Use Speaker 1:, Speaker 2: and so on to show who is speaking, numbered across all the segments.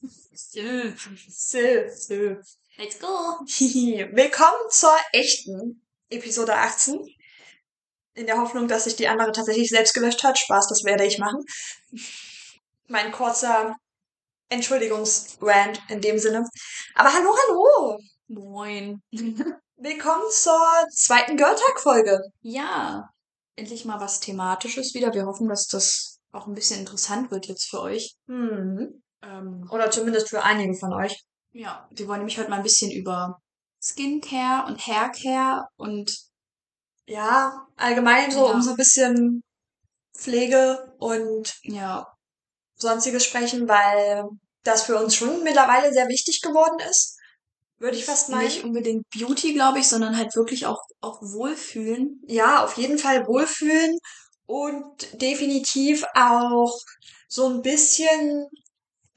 Speaker 1: So,
Speaker 2: So.
Speaker 1: so. Let's go.
Speaker 2: Willkommen zur echten Episode 18. In der Hoffnung, dass sich die andere tatsächlich selbst gelöscht hat. Spaß, das werde ich machen. Mein kurzer Entschuldigungsrand in dem Sinne. Aber hallo, hallo!
Speaker 1: Moin.
Speaker 2: Willkommen zur zweiten Girltag-Folge.
Speaker 1: Ja, endlich mal was Thematisches wieder. Wir hoffen, dass das auch ein bisschen interessant wird jetzt für euch.
Speaker 2: Hm.
Speaker 1: Ähm,
Speaker 2: Oder zumindest für einige von euch.
Speaker 1: ja, wir wollen nämlich heute mal ein bisschen über Skincare und Haircare und
Speaker 2: Ja, allgemein so
Speaker 1: Ja.
Speaker 2: um so ein bisschen Pflege und
Speaker 1: ja,
Speaker 2: sonstiges sprechen, weil das für uns schon mittlerweile sehr wichtig geworden ist. Würde ich fast meinen.
Speaker 1: nicht unbedingt Beauty, glaube ich, sondern halt wirklich auch, auch Wohlfühlen.
Speaker 2: Ja, auf jeden Fall wohlfühlen und definitiv auch so ein bisschen,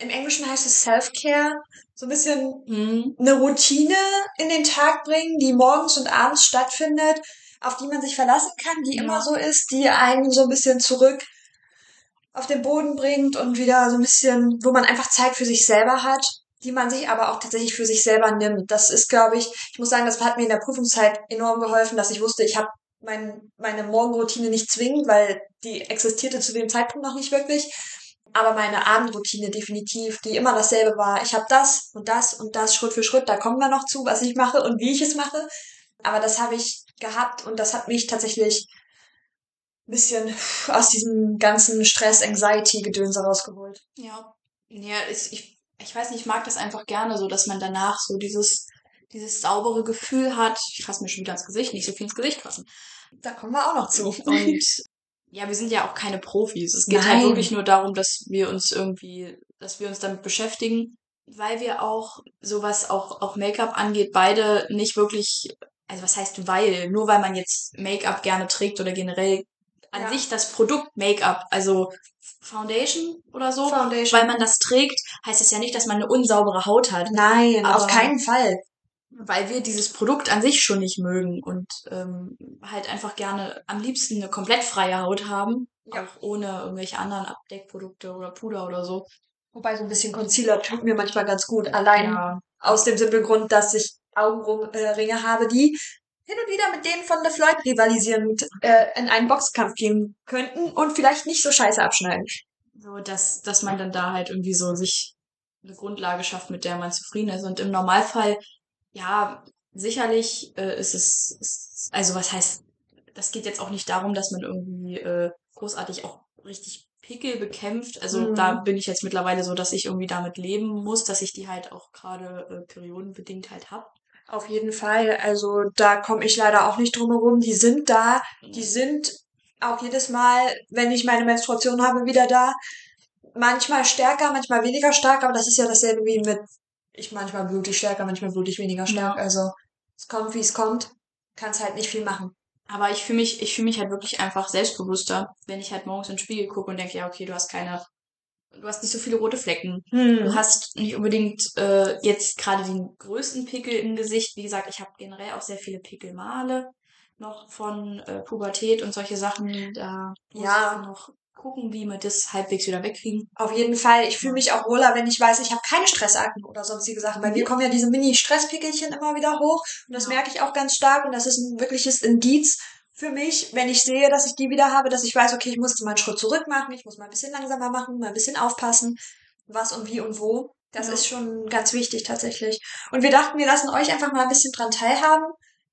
Speaker 2: im Englischen heißt es Self-Care, so ein bisschen
Speaker 1: Hm.
Speaker 2: eine Routine in den Tag bringen, die morgens und abends stattfindet, auf die man sich verlassen kann, die
Speaker 1: Ja.
Speaker 2: immer so ist, die einen so ein bisschen zurück auf den Boden bringt und wieder so ein bisschen, wo man einfach Zeit für sich selber hat, die man sich aber auch tatsächlich für sich selber nimmt. Das ist, glaube ich, ich muss sagen, das hat mir in der Prüfungszeit enorm geholfen, dass ich wusste, ich habe mein, meine Morgenroutine nicht zwingend, weil die existierte zu dem Zeitpunkt noch nicht wirklich. Aber meine Abendroutine definitiv, die immer dasselbe war. Ich habe das und das und das Schritt für Schritt. Da kommen wir noch zu, was ich mache und wie ich es mache. Aber das habe ich gehabt und das hat mich tatsächlich ein bisschen aus diesem ganzen Stress, Anxiety-Gedönse rausgeholt.
Speaker 1: Ja. Ja, ich, ich, ich weiß nicht, ich mag das einfach gerne so, dass man danach so dieses, dieses saubere Gefühl hat. Ich fasse mir schon wieder ins Gesicht, nicht so viel ins Gesicht fassen.
Speaker 2: Da kommen wir auch noch zu.
Speaker 1: Und ja, wir sind ja auch keine Profis. Es geht halt
Speaker 2: Nein.
Speaker 1: wirklich nur darum, dass wir uns irgendwie, dass wir uns damit beschäftigen, weil wir auch sowas auch, auch Make-up angeht, beide nicht wirklich, also was heißt weil, nur weil man jetzt Make-up gerne trägt oder generell an
Speaker 2: Ja.
Speaker 1: sich das Produkt Make-up, also Foundation oder so,
Speaker 2: Foundation.
Speaker 1: weil man das trägt, heißt es ja nicht, dass man eine unsaubere Haut hat,
Speaker 2: Nein,
Speaker 1: Aber-
Speaker 2: auf keinen Fall.
Speaker 1: Weil wir dieses Produkt an sich schon nicht mögen und ähm, halt einfach gerne am liebsten eine komplett freie Haut haben,
Speaker 2: Ja.
Speaker 1: auch ohne irgendwelche anderen Abdeckprodukte oder Puder oder so.
Speaker 2: Wobei so ein bisschen Concealer tut mir manchmal ganz gut. Allein
Speaker 1: Ja,
Speaker 2: aus dem simplen Grund, dass ich Augenringe habe, die hin und wieder mit denen von Floyd rivalisieren und äh, in einen Boxkampf gehen könnten und vielleicht nicht so scheiße abschneiden.
Speaker 1: so dass dass man dann da halt irgendwie so sich eine Grundlage schafft, mit der man zufrieden ist. Und im Normalfall, ja, sicherlich äh, ist es, ist, also was heißt, das geht jetzt auch nicht darum, dass man irgendwie äh, großartig auch richtig Pickel bekämpft. Also
Speaker 2: Mhm.
Speaker 1: da bin ich jetzt mittlerweile so, dass ich irgendwie damit leben muss, dass ich die halt auch gerade äh, periodenbedingt halt hab.
Speaker 2: Auf jeden Fall. Also da komme ich leider auch nicht drum herum. Die sind da. Die sind auch jedes Mal, wenn ich meine Menstruation habe, wieder da. Manchmal stärker, manchmal weniger stark, aber das ist ja dasselbe wie mit ich manchmal blutig stärker, manchmal blutig weniger stark.
Speaker 1: Ja.
Speaker 2: Also es kommt, wie es kommt. Kannst halt nicht viel machen.
Speaker 1: Aber ich fühle mich, ich fühle mich halt wirklich einfach selbstbewusster, wenn ich halt morgens in den Spiegel gucke und denke, ja, okay, du hast keine, du hast nicht so viele rote Flecken. Du
Speaker 2: Hm.
Speaker 1: hast nicht unbedingt äh, jetzt gerade den größten Pickel im Gesicht. Wie gesagt, ich habe generell auch sehr viele Pickelmale noch von äh, Pubertät und solche Sachen. Da
Speaker 2: Ja.
Speaker 1: noch gucken, wie wir das halbwegs wieder wegkriegen.
Speaker 2: Auf jeden Fall. Ich fühle mich auch wohler, wenn ich weiß, ich habe keine Stressakten oder sonstige Sachen. Bei mir
Speaker 1: Mhm.
Speaker 2: kommen ja diese Mini-Stresspickelchen immer wieder hoch. Und das
Speaker 1: Ja.
Speaker 2: merke ich auch ganz stark. Und das ist ein wirkliches Indiz für mich, wenn ich sehe, dass ich die wieder habe, dass ich weiß, okay, ich muss jetzt mal einen Schritt zurück machen. Ich muss mal ein bisschen langsamer machen, mal ein bisschen aufpassen, was und wie und wo. Das
Speaker 1: Ja.
Speaker 2: ist schon ganz wichtig tatsächlich. Und wir dachten, wir lassen euch einfach mal ein bisschen dran teilhaben,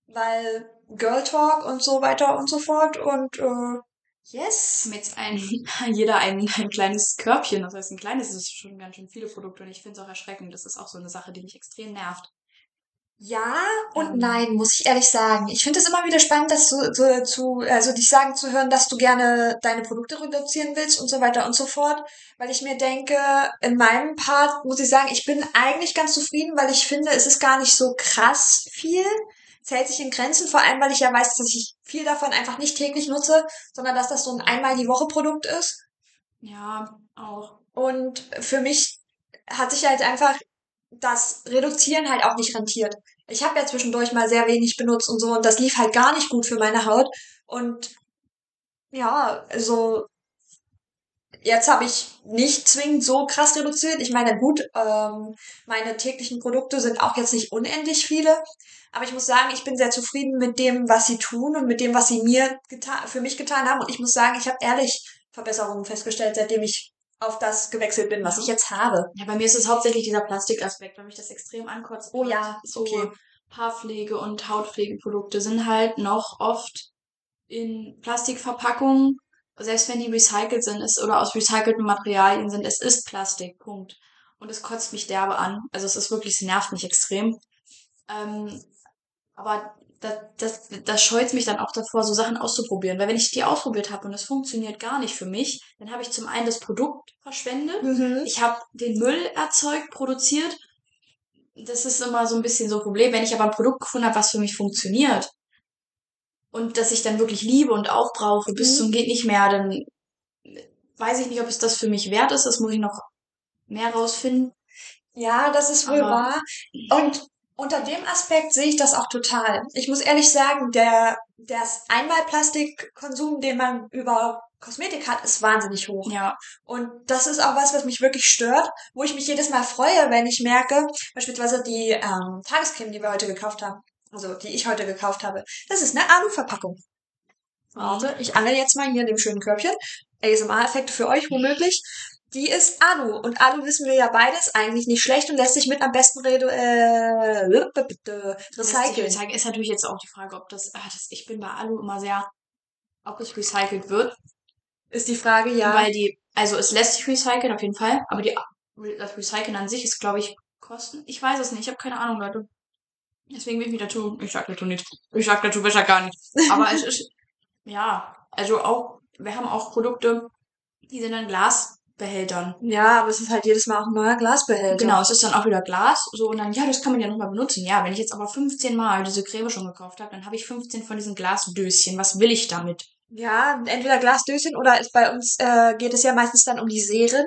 Speaker 2: weil Girl Talk und so weiter und so fort. Und äh, yes.
Speaker 1: Wir haben jetzt ein, jeder ein, ein kleines Körbchen. Das heißt, ein kleines ist schon ganz schön viele Produkte. Und ich finde es auch erschreckend. Das ist auch so eine Sache, die mich extrem nervt.
Speaker 2: Ja und
Speaker 1: Ähm.
Speaker 2: nein, muss ich ehrlich sagen. Ich finde es immer wieder spannend, dass du so, zu, also dich sagen zu hören, dass du gerne deine Produkte reduzieren willst und so weiter und so fort. Weil ich mir denke, in meinem Part muss ich sagen, ich bin eigentlich ganz zufrieden, weil ich finde, es ist gar nicht so krass viel. Hält sich in Grenzen, vor allem, weil ich ja weiß, dass ich viel davon einfach nicht täglich nutze, sondern dass das so ein einmal die Woche Produkt ist.
Speaker 1: Ja, auch.
Speaker 2: Und für mich hat sich halt einfach das Reduzieren halt auch nicht rentiert. Ich habe ja zwischendurch mal sehr wenig benutzt und so und das lief halt gar nicht gut für meine Haut. Und ja, also Jetzt habe ich nicht zwingend so krass reduziert. Ich meine, gut, ähm, meine täglichen Produkte sind auch jetzt nicht unendlich viele. Aber ich muss sagen, ich bin sehr zufrieden mit dem, was sie tun und mit dem, was sie mir getan, für mich getan haben. Und ich muss sagen, ich habe ehrlich Verbesserungen festgestellt, seitdem ich auf das gewechselt bin, was ich jetzt habe.
Speaker 1: Ja, bei mir ist es hauptsächlich dieser Plastikaspekt, weil mich das extrem ankotzt.
Speaker 2: Oh ja,
Speaker 1: so
Speaker 2: okay.
Speaker 1: Haarpflege und Hautpflegeprodukte sind halt noch oft in Plastikverpackungen, selbst wenn die recycelt sind, ist oder aus recycelten Materialien sind, es ist Plastik, Punkt. Und es kotzt mich derbe an. Also es ist wirklich, es nervt mich extrem. Ähm, aber das, das, das scheut mich dann auch davor, so Sachen auszuprobieren. Weil wenn ich die ausprobiert habe und es funktioniert gar nicht für mich, dann habe ich zum einen das Produkt verschwendet,
Speaker 2: Mhm.
Speaker 1: ich habe den Müll erzeugt, produziert. Das ist immer so ein bisschen so ein Problem. Wenn ich aber ein Produkt gefunden habe, was für mich funktioniert und das ich dann wirklich liebe und auch brauche, bis
Speaker 2: Mhm.
Speaker 1: zum geht nicht mehr, dann weiß ich nicht, ob es das für mich wert ist. Das muss ich noch mehr rausfinden.
Speaker 2: Ja, das ist wohl
Speaker 1: Aber-
Speaker 2: wahr. Und unter dem Aspekt sehe ich das auch total. Ich muss ehrlich sagen, der, der Einmalplastikkonsum, den man über Kosmetik hat, ist wahnsinnig hoch.
Speaker 1: Ja,
Speaker 2: Und das ist auch was, was mich wirklich stört, wo ich mich jedes Mal freue, wenn ich merke, beispielsweise die ähm, Tagescreme, die wir heute gekauft haben, also die ich heute gekauft habe, das ist eine Alu-Verpackung. Warte, ich angel jetzt mal hier in dem schönen Körbchen. ASMR-Effekte für euch womöglich. Die ist Alu. Und Alu wissen wir ja beides eigentlich nicht schlecht und lässt sich mit am besten redu äh, recyceln.
Speaker 1: Recyceln ist natürlich jetzt auch die Frage, ob das, ah, das, ich bin bei Alu immer sehr, ob es recycelt wird.
Speaker 2: Ist die Frage, ja.
Speaker 1: Weil die, also es lässt sich recyceln auf jeden Fall, aber die, das Recyceln an sich ist, glaube ich, Kosten. Ich weiß es nicht, ich habe keine Ahnung, Leute. Deswegen will ich mich dazu, ich sag dazu nicht. Ich sag dazu besser gar nicht. Aber es ist, ja, also auch, wir haben auch Produkte, die sind in Glasbehältern.
Speaker 2: ja, aber es ist halt jedes Mal auch ein neuer Glasbehälter.
Speaker 1: Genau, es ist dann auch wieder Glas, so und dann, ja, das kann man ja nochmal benutzen. Ja, wenn ich jetzt aber 15 Mal diese Creme schon gekauft habe, dann habe ich 15 von diesen Glasdöschen. Was will ich damit?
Speaker 2: Ja, entweder Glasdöschen oder bei uns äh, geht es ja meistens dann um die Serien.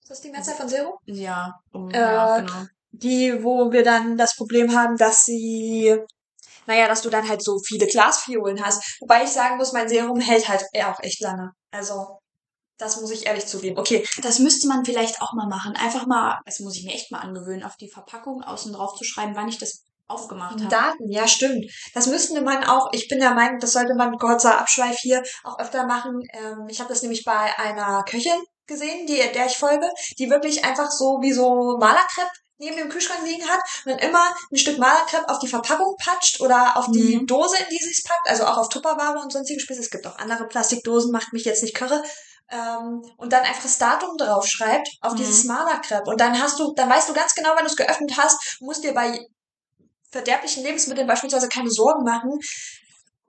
Speaker 2: Ist das die Mehrzahl von Serum?
Speaker 1: Ja, um,
Speaker 2: Äh,
Speaker 1: ja, genau.
Speaker 2: Die, wo wir dann das Problem haben, dass sie, naja, dass du dann halt so viele Glasfiolen hast. Wobei ich sagen muss, mein Serum hält halt auch echt lange. Also, das muss ich ehrlich zugeben. Okay,
Speaker 1: Das müsste man vielleicht auch mal machen. Einfach mal, das muss ich mir echt mal angewöhnen, auf die Verpackung außen drauf zu schreiben, wann ich das aufgemacht habe.
Speaker 2: Daten, ja, stimmt. Das müsste man auch, ich bin der Meinung, das sollte man, kurzer Abschweif hier, auch öfter machen. Ähm, ich habe das nämlich bei einer Köchin gesehen, die, der ich folge, die wirklich einfach so wie so Malerkrepp neben dem Kühlschrank liegen hat und dann immer ein Stück Malerkrepp auf die Verpackung patscht oder auf die
Speaker 1: Mhm.
Speaker 2: Dose, in die sie es packt, also auch auf Tupperware und sonstige Späße. Es gibt auch andere Plastikdosen, macht mich jetzt nicht kirre. Ähm, und dann einfach das Datum drauf schreibt auf
Speaker 1: Mhm.
Speaker 2: dieses Malerkrepp. Und dann hast du, dann weißt du ganz genau, wenn du es geöffnet hast, musst dir bei verderblichen Lebensmitteln beispielsweise keine Sorgen machen,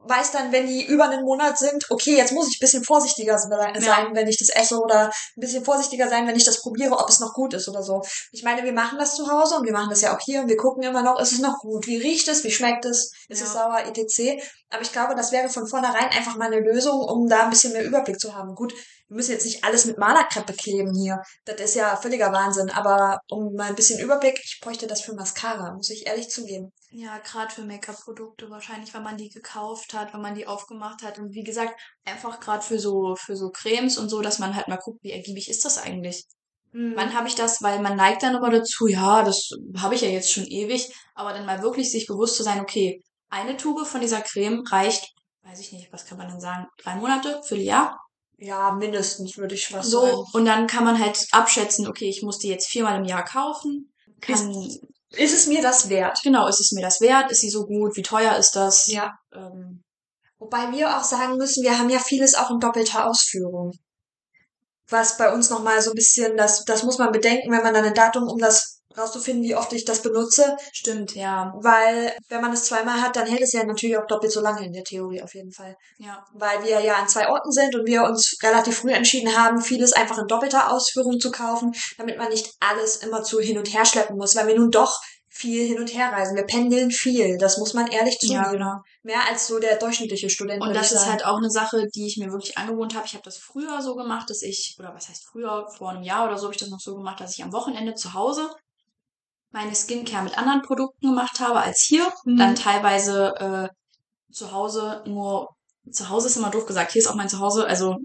Speaker 2: weiß dann, wenn die über einen Monat sind, okay, jetzt muss ich ein bisschen vorsichtiger se- sein, wenn ich das esse oder ein bisschen vorsichtiger sein, wenn ich das probiere, ob es noch gut ist oder so. Ich meine, wir machen das zu Hause und wir machen das ja auch hier und wir gucken immer noch, ist es noch gut? Wie riecht es? Wie schmeckt es? Ist es
Speaker 1: Ja.
Speaker 2: sauer? etc. Aber ich glaube, das wäre von vornherein einfach mal eine Lösung, um da ein bisschen mehr Überblick zu haben. Gut, wir müssen jetzt nicht alles mit Malerkreppe kleben hier. Das ist ja völliger Wahnsinn. Aber um mal ein bisschen Überblick, ich bräuchte das für Mascara, muss ich ehrlich zugeben.
Speaker 1: Ja, gerade für Make-up-Produkte wahrscheinlich, wenn man die gekauft hat, wenn man die aufgemacht hat. Und wie gesagt, einfach gerade für so, für so Cremes und so, dass man halt mal guckt, wie ergiebig ist das eigentlich?
Speaker 2: Mhm.
Speaker 1: Wann habe ich das? Weil man neigt dann immer dazu, ja, das habe ich ja jetzt schon ewig, aber dann mal wirklich sich bewusst zu sein, okay, eine Tube von dieser Creme reicht, weiß ich nicht, was kann man dann sagen, drei Monate, Vierteljahr?
Speaker 2: Ja, mindestens würde ich fast
Speaker 1: So,
Speaker 2: sagen.
Speaker 1: und dann kann man halt abschätzen, okay, ich muss die jetzt viermal im Jahr kaufen. Kann,
Speaker 2: Ist es mir das wert?
Speaker 1: genau, ist es mir das wert? Ist sie so gut? Wie teuer ist das?
Speaker 2: Ja.
Speaker 1: Ähm,
Speaker 2: Wobei wir auch sagen müssen, wir haben ja vieles auch in doppelter Ausführung. Was bei uns nochmal so ein bisschen, das, das muss man bedenken, wenn man dann ein Datum, um das rauszufinden, wie oft ich das benutze.
Speaker 1: stimmt, ja.
Speaker 2: Weil, wenn man es zweimal hat, dann hält es ja natürlich auch doppelt so lange in der Theorie auf jeden Fall.
Speaker 1: Ja.
Speaker 2: Weil wir ja an zwei Orten sind und wir uns relativ früh entschieden haben, vieles einfach in doppelter Ausführung zu kaufen, damit man nicht alles immer zu hin und her schleppen muss, weil wir nun doch viel hin und her reisen. Wir pendeln viel, das muss man ehrlich zugeben.
Speaker 1: Ja, genau.
Speaker 2: Mehr als so der durchschnittliche Student.
Speaker 1: Und das ist halt auch eine Sache, die ich mir wirklich angewohnt habe. Ich habe das früher so gemacht, dass ich, oder was heißt früher, vor einem Jahr oder so habe ich das noch so gemacht, dass ich am Wochenende zu Hause meine Skincare mit anderen Produkten gemacht habe als hier.
Speaker 2: Mhm.
Speaker 1: Dann teilweise äh, zu Hause nur, zu Hause ist immer doof gesagt, hier ist auch mein Zuhause, also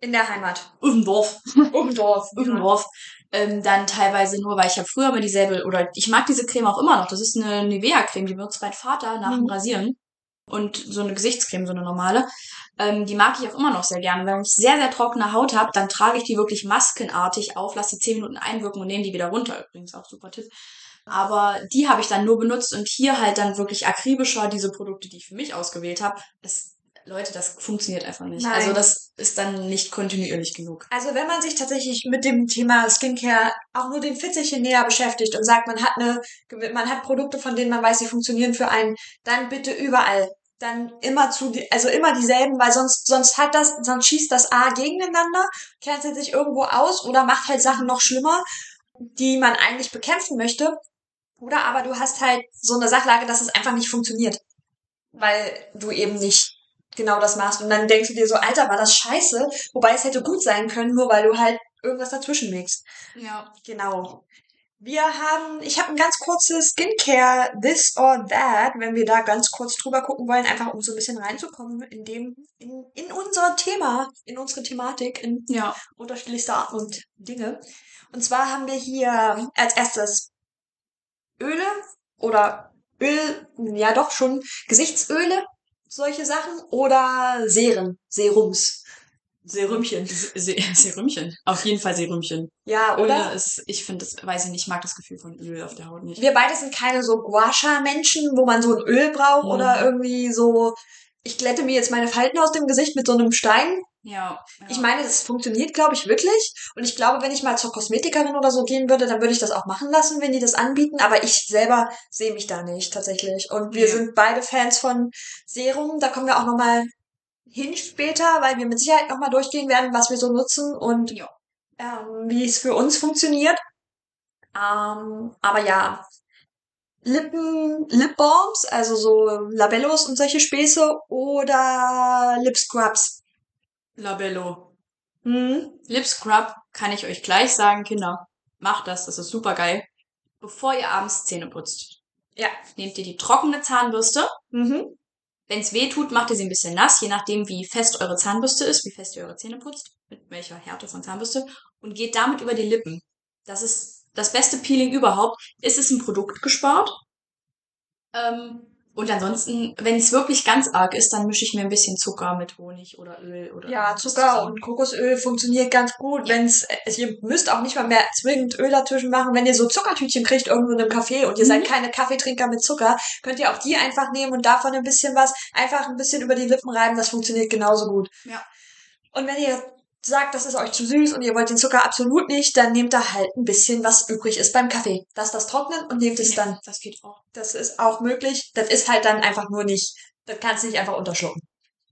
Speaker 2: In der Heimat.
Speaker 1: Dem Dorf.
Speaker 2: Dem Dorf.
Speaker 1: Dem Dorf. Ähm, dann teilweise nur, weil ich habe früher immer dieselbe, oder ich mag diese Creme auch immer noch. Das ist eine Nivea-Creme, die benutzt mein Vater nach dem
Speaker 2: Mhm.
Speaker 1: Rasieren. Und so eine Gesichtscreme, so eine normale. Ähm, die mag ich auch immer noch sehr gerne. Wenn ich sehr, sehr trockene Haut habe, dann trage ich die wirklich maskenartig auf, lasse die 10 Minuten einwirken und nehme die wieder runter. Übrigens auch super Tipp. Aber die habe ich dann nur benutzt und hier halt dann wirklich akribischer diese Produkte, die ich für mich ausgewählt habe. Leute, das funktioniert einfach nicht.
Speaker 2: Nein.
Speaker 1: Also das ist dann nicht kontinuierlich genug.
Speaker 2: Also wenn man sich tatsächlich mit dem Thema Skincare auch nur den Fitzelchen näher beschäftigt und sagt, man hat eine, man hat Produkte, von denen man weiß, sie funktionieren für einen, dann bitte überall. Dann immer zu, also immer dieselben, weil sonst, sonst hat das, sonst schießt das A gegeneinander, cancelt sich irgendwo aus oder macht halt Sachen noch schlimmer, die man eigentlich bekämpfen möchte. Oder aber du hast halt so eine Sachlage, dass es einfach nicht funktioniert. Weil du eben nicht genau das machst. Und dann denkst du dir so, Alter, war das scheiße, wobei es hätte gut sein können, nur weil du halt irgendwas dazwischen mixt.
Speaker 1: Ja.
Speaker 2: Genau. Wir haben, ich habe ein ganz kurzes Skincare This or That, wenn wir da ganz kurz drüber gucken wollen, einfach um so ein bisschen reinzukommen in dem, in, in unser Thema, in unsere Thematik, in
Speaker 1: Ja.
Speaker 2: unterschiedlichste Arten und Dinge. Und zwar haben wir hier als erstes Öle oder Öl, ja doch schon Gesichtsöle, solche Sachen oder Seren, Serums, Serümchen.
Speaker 1: Se Serümchen. Auf jeden Fall Serümchen.
Speaker 2: Ja, oder?
Speaker 1: ist, ich finde das, weiß ich nicht, ich mag das Gefühl von Öl auf der Haut nicht.
Speaker 2: Wir beide sind keine so Guasha-Menschen, wo man so ein Öl braucht
Speaker 1: Mhm.
Speaker 2: oder irgendwie so, ich glätte mir jetzt meine Falten aus dem Gesicht mit so einem Stein.
Speaker 1: Ja. ja.
Speaker 2: Ich meine, das funktioniert, glaube ich, wirklich. Und ich glaube, wenn ich mal zur Kosmetikerin oder so gehen würde, dann würde ich das auch machen lassen, wenn die das anbieten. Aber ich selber sehe mich da nicht tatsächlich. Und wir
Speaker 1: Ja.
Speaker 2: sind beide Fans von Serum. Da kommen wir auch nochmal hin später, weil wir mit Sicherheit nochmal durchgehen werden, was wir so nutzen und
Speaker 1: Ja.
Speaker 2: ähm, wie es für uns funktioniert. Ähm, aber ja, Lippen, Lip Balms, also so Labellos und solche Späße oder Lip Scrubs.
Speaker 1: Labello.
Speaker 2: Hm?
Speaker 1: Lip Scrub kann ich euch gleich sagen, Kinder. Macht das, das ist super geil. Bevor ihr abends Zähne putzt,
Speaker 2: Ja.
Speaker 1: nehmt ihr die trockene Zahnbürste.
Speaker 2: Mhm.
Speaker 1: Wenn es weh tut, macht ihr sie ein bisschen nass, je nachdem, wie fest eure Zahnbürste ist, wie fest ihr eure Zähne putzt, mit welcher Härte von Zahnbürste, und geht damit über die Lippen. Das ist das beste Peeling überhaupt. Es ist ein Produkt gespart. Ähm, und ansonsten, wenn es wirklich ganz arg ist, dann mische ich mir ein bisschen Zucker mit Honig oder Öl oder
Speaker 2: Ja, Zucker und Kokosöl funktioniert ganz gut, wenn's, ihr müsst auch nicht mal mehr zwingend Öl dazwischen machen. Wenn ihr so Zuckertütchen kriegt irgendwo in einem Café und ihr
Speaker 1: Mhm.
Speaker 2: seid keine Kaffeetrinker mit Zucker, könnt ihr auch die einfach nehmen und davon ein bisschen was, einfach ein bisschen über die Lippen reiben, das funktioniert genauso gut.
Speaker 1: Ja.
Speaker 2: Und wenn ihr sagt, das ist euch zu süß und ihr wollt den Zucker absolut nicht, dann nehmt da halt ein bisschen, was übrig ist beim Kaffee. Lasst das trocknen und nehmt es dann.
Speaker 1: Das geht auch.
Speaker 2: Das ist auch möglich. Das ist halt dann einfach nur nicht, das kannst du nicht einfach unterschlucken.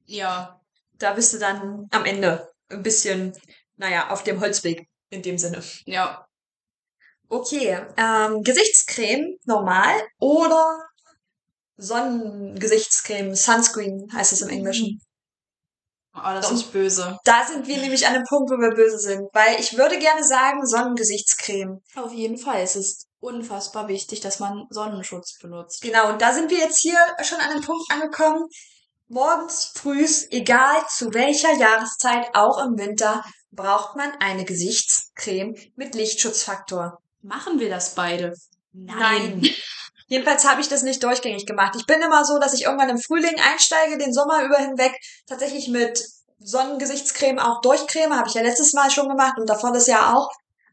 Speaker 1: Ja.
Speaker 2: Da bist du dann am Ende ein bisschen, naja, auf dem Holzweg in dem Sinne.
Speaker 1: Ja.
Speaker 2: Okay, ähm, Gesichtscreme normal oder Sonnengesichtscreme, Sunscreen heißt es im Englischen.
Speaker 1: Oh, das
Speaker 2: Und-
Speaker 1: ist böse.
Speaker 2: Da sind wir nämlich an dem Punkt, wo wir böse sind, weil ich würde gerne sagen Sonnengesichtscreme.
Speaker 1: Auf jeden Fall. Es ist unfassbar wichtig, dass man Sonnenschutz benutzt.
Speaker 2: Genau, und da sind wir jetzt hier schon an dem Punkt angekommen. Morgens, frühs, egal zu welcher Jahreszeit, auch im Winter, braucht man eine Gesichtscreme mit Lichtschutzfaktor.
Speaker 1: Machen wir das beide?
Speaker 2: Jedenfalls habe ich das nicht durchgängig gemacht. Ich bin immer so, dass ich irgendwann im Frühling einsteige, den Sommer über hinweg tatsächlich mit Sonnengesichtscreme auch durchcreme. Habe ich ja letztes Mal schon gemacht und davor das Jahr auch.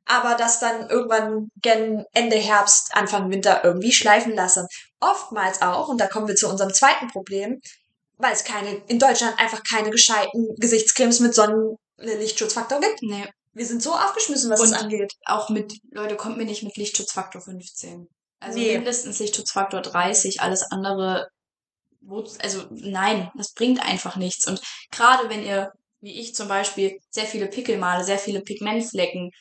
Speaker 2: Aber das dann irgendwann gen Ende Herbst, Anfang Winter irgendwie schleifen lasse. Oftmals auch, und da kommen wir zu unserem zweiten Problem, weil es keine, in Deutschland einfach keine gescheiten Gesichtscremes mit Sonnenlichtschutzfaktor gibt.
Speaker 1: Nee.
Speaker 2: Wir sind so aufgeschmissen, was
Speaker 1: Und-
Speaker 2: es angeht.
Speaker 1: Auch mit, Leute, kommt mir nicht mit Lichtschutzfaktor 15. Also
Speaker 2: Nee.
Speaker 1: mindestens Lichtschutzfaktor 30, alles andere, also nein, das bringt einfach nichts. Und gerade wenn ihr, wie ich zum Beispiel, sehr viele Pickelmale, sehr viele Pigmentflecken,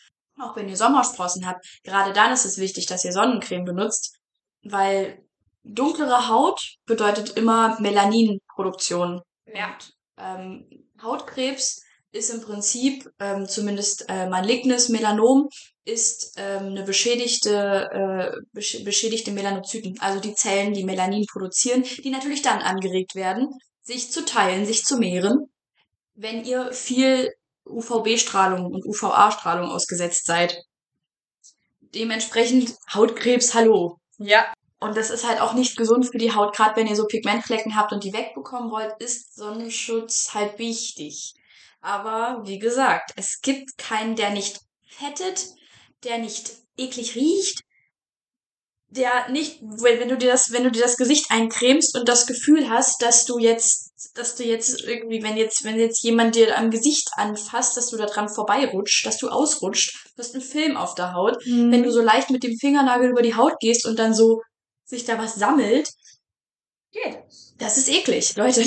Speaker 1: auch wenn ihr Sommersprossen habt, gerade dann ist es wichtig, dass ihr Sonnencreme benutzt, weil dunklere Haut bedeutet immer Melaninproduktion.
Speaker 2: Ja.
Speaker 1: Ähm, Hautkrebs ist im Prinzip, ähm, zumindest äh, malignes Melanom, ist ähm, eine beschädigte, äh, besch beschädigte Melanozyten, also die Zellen, die Melanin produzieren, die natürlich dann angeregt werden, sich zu teilen, sich zu mehren, wenn ihr viel UVB-Strahlung und UVA-Strahlung ausgesetzt seid. Dementsprechend Hautkrebs, hallo.
Speaker 2: Ja.
Speaker 1: Und das ist halt auch nicht gesund für die Haut. Gerade wenn ihr so Pigmentflecken habt und die wegbekommen wollt, ist Sonnenschutz halt wichtig. Aber wie gesagt, es gibt keinen, der nicht fettet, der nicht eklig riecht, der nicht, wenn wenn du dir das, wenn du dir das Gesicht eincremst und das Gefühl hast, dass du jetzt, dass du jetzt irgendwie, wenn jetzt, wenn jetzt jemand dir am Gesicht anfasst, dass du da dran vorbeirutscht, dass du ausrutscht, du hast einen Film auf der Haut. Wenn du so leicht mit dem Fingernagel über die Haut gehst und dann so sich da was sammelt,
Speaker 2: Geht.
Speaker 1: das ist eklig, Leute.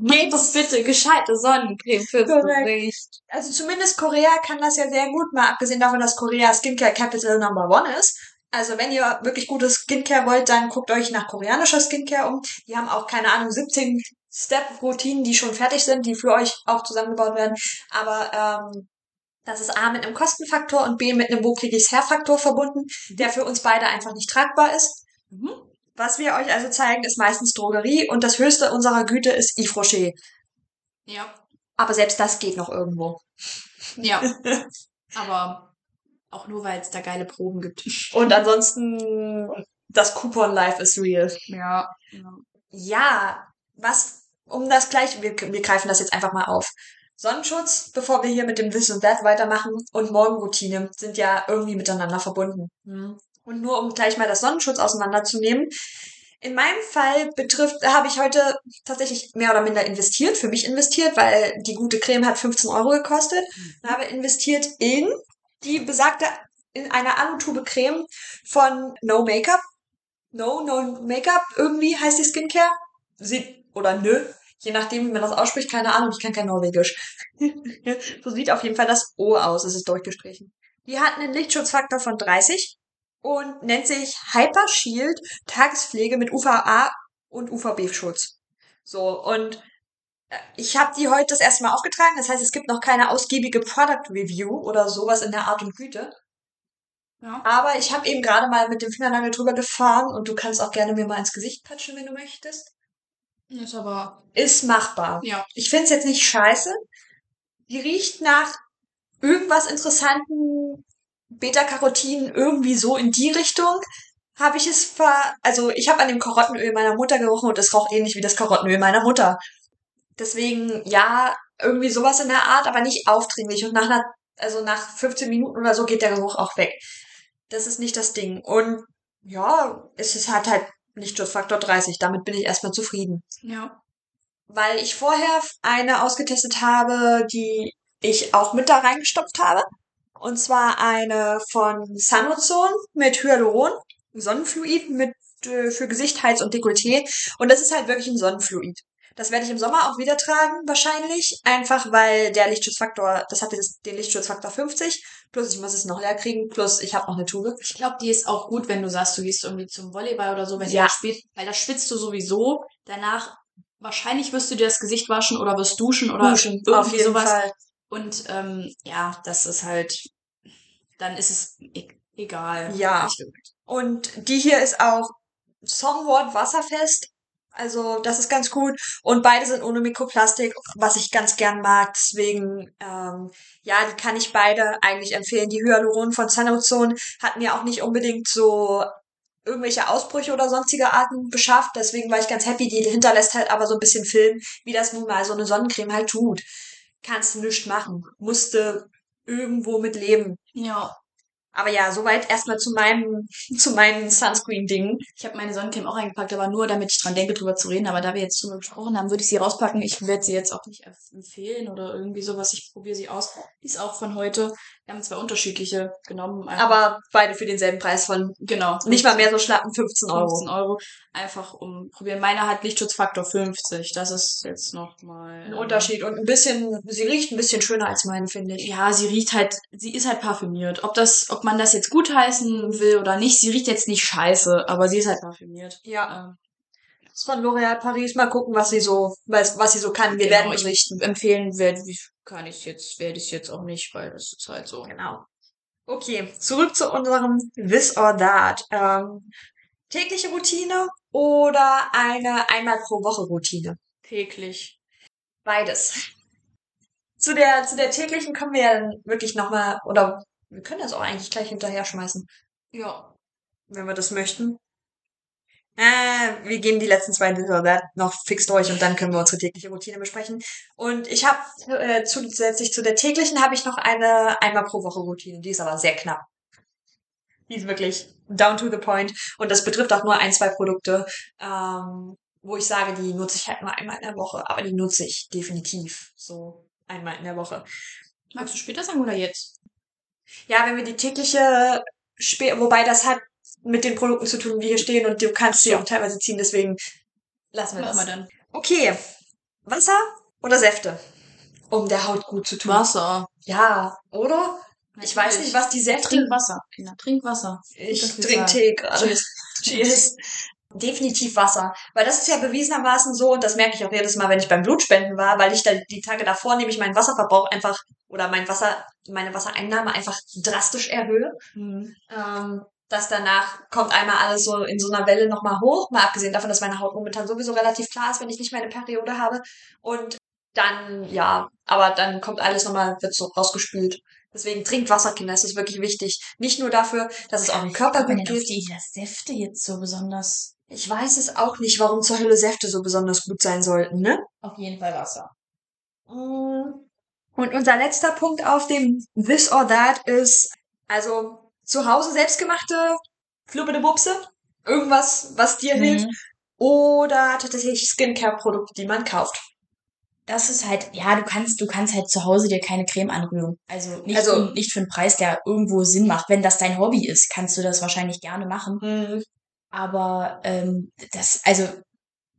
Speaker 1: Macht doch bitte gescheite Sonnencreme fürs
Speaker 2: Korrekt.
Speaker 1: Gesicht.
Speaker 2: Also zumindest Korea kann das ja sehr gut, mal abgesehen davon, dass Korea Skincare Capital Number One ist. Also wenn ihr wirklich gutes Skincare wollt, dann guckt euch nach koreanischer Skincare um. Die haben auch, keine Ahnung, 17 Step-Routinen, die schon fertig sind, die für euch auch zusammengebaut werden. Aber ähm, das ist A mit einem Kostenfaktor und B mit einem wo kriege ich's her-Faktor verbunden, der für uns beide einfach nicht tragbar ist.
Speaker 1: Mhm.
Speaker 2: Was wir euch also zeigen, ist meistens Drogerie und das höchste unserer Güte ist Yves Rocher.
Speaker 1: Ja.
Speaker 2: Aber selbst das geht noch irgendwo.
Speaker 1: Ja. Aber auch nur, weil es da geile Proben gibt.
Speaker 2: Und ansonsten, das Coupon Life is real.
Speaker 1: Ja. ja.
Speaker 2: Was, um das gleich, wir, wir greifen das jetzt einfach mal auf. Sonnenschutz, bevor wir hier mit dem This und That weitermachen, und Morgenroutine sind ja irgendwie miteinander verbunden.
Speaker 1: Hm.
Speaker 2: Und nur um gleich mal das Sonnenschutz auseinanderzunehmen. In meinem Fall betrifft, habe ich heute tatsächlich mehr oder minder investiert, für mich investiert, weil die gute Creme hat 15 Euro gekostet. Und habe investiert in die besagte, in eine Alutube Creme von No Makeup. No, No Makeup, irgendwie heißt die Skincare. Sieht, oder nö, je nachdem, wie man das ausspricht, keine Ahnung, ich kann kein Norwegisch. so sieht auf jeden Fall das O aus, es ist durchgestrichen. Die hat einen Lichtschutzfaktor von 30 und nennt sich Hyper Shield Tagespflege mit UVA und UVB-Schutz. So, und äh, ich habe die heute das erste Mal aufgetragen. Das heißt, es gibt noch keine ausgiebige Product Review oder sowas in der Art und Güte.
Speaker 1: Ja.
Speaker 2: Aber ich habe eben gerade mal mit dem Fingernagel drüber gefahren und du kannst auch gerne mir mal ins Gesicht patschen, wenn du möchtest.
Speaker 1: Ist aber,
Speaker 2: Ist machbar.
Speaker 1: ja.
Speaker 2: Ich find's jetzt nicht scheiße. Die riecht nach irgendwas interessanten Beta-Carotin irgendwie so in die Richtung. Habe ich es ver... Also ich habe an dem Karottenöl meiner Mutter gerochen und es roch ähnlich wie das Karottenöl meiner Mutter. Deswegen, ja, irgendwie sowas in der Art, aber nicht aufdringlich. Und nach einer, also nach 15 Minuten oder so geht der Geruch auch weg. Das ist nicht das Ding. Und ja, es ist halt halt Lichtschutzfaktor 30. Damit bin ich erstmal zufrieden
Speaker 1: Ja.
Speaker 2: weil ich vorher eine ausgetestet habe, die ich auch mit da reingestopft habe. Und zwar eine von Sanozone mit Hyaluron, Sonnenfluid mit äh, für Gesicht, Hals und Dekolleté. Und das ist halt wirklich ein Sonnenfluid. Das werde ich im Sommer auch wieder tragen, wahrscheinlich. Einfach weil der Lichtschutzfaktor, das hat jetzt den Lichtschutzfaktor 50. Plus ich muss es noch leer kriegen. Plus ich habe noch eine Tube.
Speaker 1: Ich glaube, die ist auch gut, wenn du sagst, du gehst irgendwie zum Volleyball oder so, wenn
Speaker 2: Ja.
Speaker 1: ja. spielt, weil da schwitzt du sowieso. Danach wahrscheinlich wirst du dir das Gesicht waschen oder wirst duschen oder
Speaker 2: Duschen,
Speaker 1: irgendwie
Speaker 2: auf jeden
Speaker 1: sowas.
Speaker 2: Fall.
Speaker 1: Und ähm, ja, das ist halt, dann ist es e egal.
Speaker 2: Ja. Und die hier ist auch somewhat wasserfest. Also das ist ganz gut. Und beide sind ohne Mikroplastik, was ich ganz gern mag. Deswegen, ähm, ja, die kann ich beide eigentlich empfehlen. Die Hyaluron von Sanozone hat mir auch nicht unbedingt so irgendwelche Ausbrüche oder sonstige Arten beschafft. Deswegen war ich ganz happy. Die hinterlässt halt aber so ein bisschen Film, wie das nun mal so eine Sonnencreme halt tut. Kannst du nichts machen. Musste irgendwo mit leben.
Speaker 1: Ja.
Speaker 2: Aber ja, soweit erstmal zu meinem, zu meinen Sunscreen-Dingen.
Speaker 1: Ich habe meine Sonnencreme auch eingepackt, aber nur damit ich dran denke, drüber zu reden. Aber da wir jetzt drüber gesprochen haben, würde ich sie rauspacken. Ich werde sie jetzt auch nicht empfehlen oder irgendwie sowas. Ich probiere sie aus. Die ist auch von heute. Wir haben zwei unterschiedliche genommen.
Speaker 2: Aber beide für denselben Preis von
Speaker 1: genau.
Speaker 2: nicht mal mehr so schlappen 15 Euro.
Speaker 1: 15 Euro. Einfach um probieren. Meine hat Lichtschutzfaktor 50. Das ist jetzt nochmal.
Speaker 2: Ein Unterschied. Und ein bisschen, sie riecht ein bisschen schöner als meine, finde ich.
Speaker 1: Ja, sie riecht halt, sie ist halt parfümiert. Ob das, ob man das jetzt gutheißen will oder nicht, sie riecht jetzt nicht scheiße, aber sie ist halt parfümiert.
Speaker 2: Ja.
Speaker 1: Ähm,
Speaker 2: Das ist von L'Oréal Paris. Mal gucken, was sie so, was, was sie so kann. Wir
Speaker 1: Genau,
Speaker 2: werden berichten.
Speaker 1: empfehlen wie kann ich jetzt, werde ich jetzt auch nicht, weil das ist halt so.
Speaker 2: Genau. Okay, zurück zu unserem This or That. Ähm, tägliche Routine oder eine einmal pro Woche Routine?
Speaker 1: Täglich.
Speaker 2: Beides. zu der, zu der täglichen kommen wir ja dann wirklich nochmal, oder wir können das auch eigentlich gleich hinterher schmeißen,
Speaker 1: Ja.
Speaker 2: wenn wir das möchten. Äh, wir gehen die letzten zwei Dinner noch fix durch und dann können wir unsere tägliche Routine besprechen. Und ich habe äh, zusätzlich zu der täglichen habe ich noch eine einmal pro Woche Routine. Die ist aber sehr knapp. Die ist wirklich down to the point. Und das betrifft auch nur ein, zwei Produkte, ähm, wo ich sage, die nutze ich halt nur einmal in der Woche. Aber die nutze ich definitiv so einmal in der Woche.
Speaker 1: Magst du später sagen oder jetzt?
Speaker 2: Ja, wenn wir die tägliche, spä wobei das hat mit den Produkten zu tun, die hier stehen und du kannst sie auch teilweise ziehen, deswegen lassen wir
Speaker 1: Machen
Speaker 2: das.
Speaker 1: wir dann.
Speaker 2: Okay, Wasser oder Säfte? Um der Haut gut zu tun.
Speaker 1: Wasser.
Speaker 2: Ja, oder? Ich weiß nicht, was die Säfte...
Speaker 1: Trink Wasser, Kinder. Trink Wasser.
Speaker 2: Ich trinke. Tee gerade.
Speaker 1: Cheers.
Speaker 2: Cheers. Definitiv Wasser. Weil das ist ja bewiesenermaßen so, und das merke ich auch jedes Mal, wenn ich beim Blutspenden war, weil ich da die Tage davor nämlich meinen Wasserverbrauch einfach oder mein Wasser, meine Wassereinnahme einfach drastisch erhöhe.
Speaker 1: Mhm.
Speaker 2: Ähm, dass danach kommt einmal alles so in so einer Welle nochmal hoch, mal abgesehen davon, dass meine Haut momentan sowieso relativ klar ist, wenn ich nicht meine Periode habe. Und dann, ja, aber dann kommt alles nochmal, wird so rausgespült. Deswegen trinkt Wasser, Kinder, es ist wirklich wichtig. Nicht nur dafür, dass es auch dem Körper gut geht.
Speaker 1: die Säfte jetzt so besonders...
Speaker 2: Ich weiß es auch nicht, warum zur Hölle Säfte so besonders gut sein sollten, ne?
Speaker 1: Auf jeden Fall Wasser.
Speaker 2: Mm. Und unser letzter Punkt auf dem This or That ist, also zu Hause selbstgemachte Fluppe de Bubse, irgendwas, was dir hilft,
Speaker 1: Mhm.
Speaker 2: oder tatsächlich Skincare-Produkte, die man kauft.
Speaker 1: Das ist halt, ja, du kannst, du kannst halt zu Hause dir keine Creme anrühren. Also nicht,
Speaker 2: Also-
Speaker 1: für, nicht für einen Preis, der irgendwo Sinn macht. Wenn das dein Hobby ist, kannst du das wahrscheinlich gerne machen.
Speaker 2: Hm.
Speaker 1: Aber ähm, das, also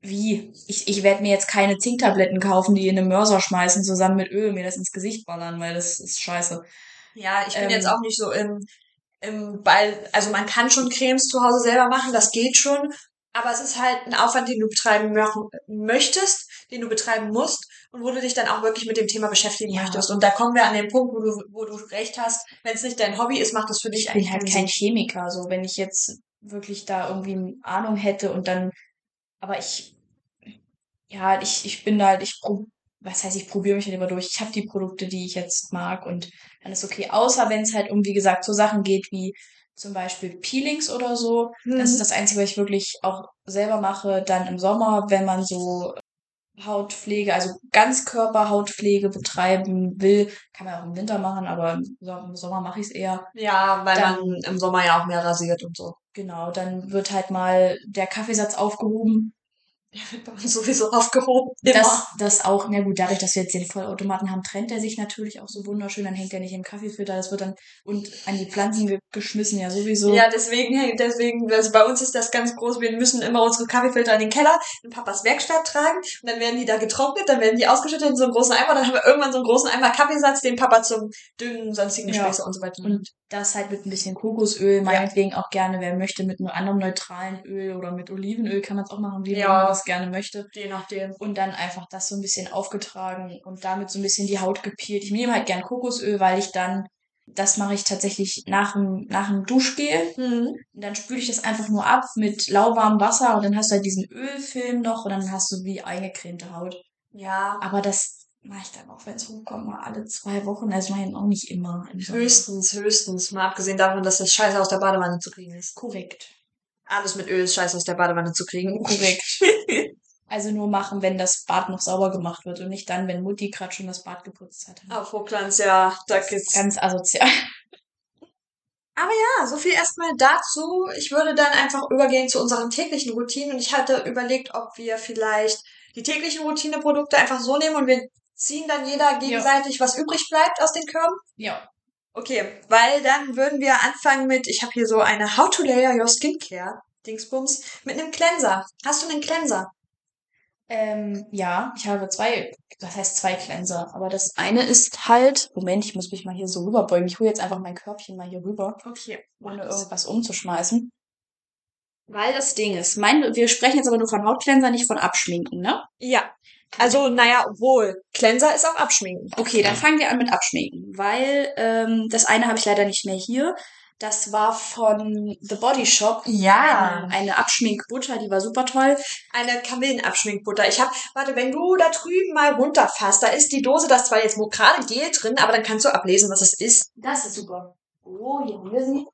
Speaker 1: wie? Ich, ich werde mir jetzt keine Zinktabletten kaufen, die in den Mörser schmeißen, zusammen mit Öl, mir das ins Gesicht ballern, weil das ist scheiße.
Speaker 2: Ja, ich bin
Speaker 1: Ähm,
Speaker 2: jetzt auch nicht so im, im Ball, also man kann schon Cremes zu Hause selber machen, das geht schon, aber es ist halt ein Aufwand, den du betreiben mö- möchtest, den du betreiben musst und wo du dich dann auch wirklich mit dem Thema beschäftigen
Speaker 1: Ja.
Speaker 2: möchtest. Und da kommen wir an den Punkt, wo du, wo du recht hast, wenn es nicht dein Hobby ist, macht es für dich
Speaker 1: Ich bin
Speaker 2: eigentlich
Speaker 1: halt
Speaker 2: keinen
Speaker 1: kein
Speaker 2: Sinn.
Speaker 1: Chemiker, so wenn ich jetzt wirklich da irgendwie eine Ahnung hätte und dann, aber ich, ja, ich, ich bin halt, ich was heißt, ich probiere mich halt immer durch. Ich habe die Produkte, die ich jetzt mag und dann ist okay. Außer wenn es halt um, wie gesagt, so Sachen geht wie zum Beispiel Peelings oder so. Das ist
Speaker 2: Mhm.
Speaker 1: das Einzige, was ich wirklich auch selber mache. Dann im Sommer, wenn man so Hautpflege, also Ganzkörperhautpflege betreiben will, kann man auch im Winter machen, aber im Sommer mache ich es eher.
Speaker 2: Ja, weil
Speaker 1: Dann-
Speaker 2: man im Sommer ja auch mehr rasiert und so.
Speaker 1: Genau, dann wird halt mal der Kaffeesatz aufgehoben.
Speaker 2: Der wird bei uns sowieso aufgehoben. Immer.
Speaker 1: Das, das auch, na gut, dadurch, dass wir jetzt den Vollautomaten haben, trennt er sich natürlich auch so wunderschön. Dann hängt er nicht im Kaffeefilter. Das wird dann und an die Pflanzen ge geschmissen, ja sowieso.
Speaker 2: Ja, deswegen, deswegen, also bei uns ist das ganz groß. Wir müssen immer unsere Kaffeefilter in den Keller in Papas Werkstatt tragen und dann werden die da getrocknet, dann werden die ausgeschüttet in so einen großen Eimer, dann haben wir irgendwann so einen großen Eimer Kaffeesatz, den Papa zum Düngen, sonstigen
Speaker 1: Ja.
Speaker 2: Gespäße und so weiter.
Speaker 1: Und das halt mit ein bisschen Kokosöl, meinetwegen auch gerne, wer möchte, mit einem anderen neutralen Öl oder mit Olivenöl kann man es auch machen, wie
Speaker 2: Ja.
Speaker 1: man das gerne möchte.
Speaker 2: je nachdem.
Speaker 1: Und dann einfach das so ein bisschen aufgetragen und damit so ein bisschen die Haut gepielt. Ich nehme halt gern Kokosöl, weil ich dann, das mache ich tatsächlich nach dem, nach dem Duschgel.
Speaker 2: Mhm.
Speaker 1: Und dann spüle ich das einfach nur ab mit lauwarmem Wasser und dann hast du halt diesen Ölfilm noch und dann hast du wie eingecremte Haut.
Speaker 2: Ja,
Speaker 1: Aber das mache ich dann auch, wenn es hochkommt, mal alle zwei Wochen. Also ich auch nicht immer.
Speaker 2: höchstens, höchstens. Mal abgesehen davon, dass das Scheiße aus der Badewanne zu kriegen ist.
Speaker 1: Korrekt.
Speaker 2: Alles mit Öl ist Scheiße aus der Badewanne zu kriegen.
Speaker 1: Korrekt. Also nur machen, wenn das Bad noch sauber gemacht wird und nicht dann, wenn Mutti gerade schon das Bad geputzt hat.
Speaker 2: Auf Hochglanz, ja, da geht's.
Speaker 1: Ganz asozial.
Speaker 2: Aber ja, so viel erstmal dazu. Ich würde dann einfach übergehen zu unseren täglichen Routinen und ich hatte überlegt, ob wir vielleicht die täglichen Routineprodukte einfach so nehmen und wir ziehen dann jeder gegenseitig, was übrig bleibt aus den Körben.
Speaker 1: Ja.
Speaker 2: Okay, weil dann würden wir anfangen mit, ich habe hier so eine How to Layer Your Skincare Dingsbums mit einem Cleanser. Hast du einen Cleanser?
Speaker 1: Ähm, ja, ich habe zwei, das heißt zwei Cleanser. Aber das eine ist halt, Moment, ich muss mich mal hier so rüberbeugen. Ich hole jetzt einfach mein Körbchen mal hier rüber,
Speaker 2: Okay.
Speaker 1: ohne irgendwas umzuschmeißen. Weil das Ding ist, mein, wir sprechen jetzt aber nur von Hautcleanser, nicht von Abschminken, ne?
Speaker 2: Ja. Also, naja, obwohl. Cleanser ist auch Abschminken.
Speaker 1: Okay, dann fangen wir an mit Abschminken, weil ähm, das eine habe ich leider nicht mehr hier. Das war von The Body Shop.
Speaker 2: Ja.
Speaker 1: Eine, eine Abschminkbutter, die war super toll.
Speaker 2: Eine Kamillenabschminkbutter. Ich habe, warte, wenn du da drüben mal runterfasst, da ist die Dose, das zwar jetzt wo gerade Gel drin, aber dann kannst du ablesen, was es ist.
Speaker 1: Das ist super. Oh, hier haben wir sie.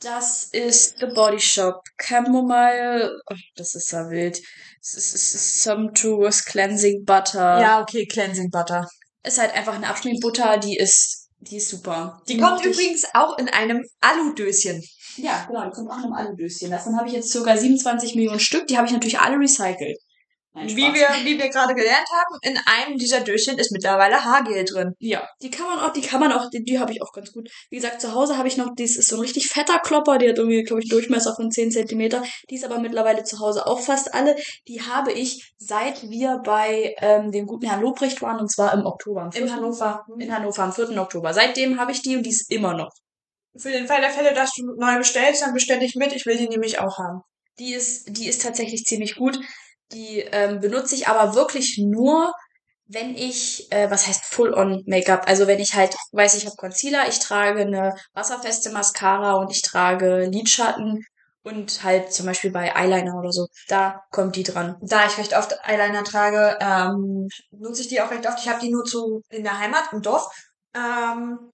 Speaker 1: Das ist The Body Shop Chamomile. Oh, das ist ja wild. Es ist, es ist Sumptuous Cleansing Butter.
Speaker 2: Ja, okay, Cleansing Butter.
Speaker 1: Ist halt einfach eine Abschminkbutter, die ist, die ist super.
Speaker 2: Die kommt
Speaker 1: ich-
Speaker 2: übrigens auch in einem Aludöschen.
Speaker 1: Ja, genau, die kommt auch in einem Aludöschen. Davon habe ich jetzt sogar 27 Millionen Stück. Die habe ich natürlich alle recycelt. Nein,
Speaker 2: Wie wir, wie wir gerade gelernt haben, in einem dieser Döschen ist mittlerweile Haargel drin.
Speaker 1: Ja, die kann man auch, die kann man auch, die, die habe ich auch ganz gut. Wie gesagt, zu Hause habe ich noch, das ist so ein richtig fetter Klopper, die hat irgendwie, glaube ich, Durchmesser von 10 Zentimeter. Die ist aber mittlerweile zu Hause auch fast alle. Die habe ich, seit wir bei ähm, dem guten Herrn Lobrecht waren, und zwar im Oktober. Am 4.
Speaker 2: In Hannover.
Speaker 1: In Hannover, am 4. Oktober. Seitdem habe ich die und die ist immer noch.
Speaker 2: Für den Fall der Fälle, dass du neu bestellst, dann bestell ich mit. Ich will die nämlich auch haben.
Speaker 1: Die ist, die ist tatsächlich ziemlich gut. Die ähm, benutze ich aber wirklich nur, wenn ich, äh, was heißt Full-on-Make-up? Also wenn ich halt weiß, ich habe Concealer, ich trage eine wasserfeste Mascara und ich trage Lidschatten und halt zum Beispiel bei Eyeliner oder so, da kommt die dran.
Speaker 2: Da ich recht oft Eyeliner trage, ähm, nutze ich die auch recht oft. Ich habe die nur zu in der Heimat, im Dorf. Ähm,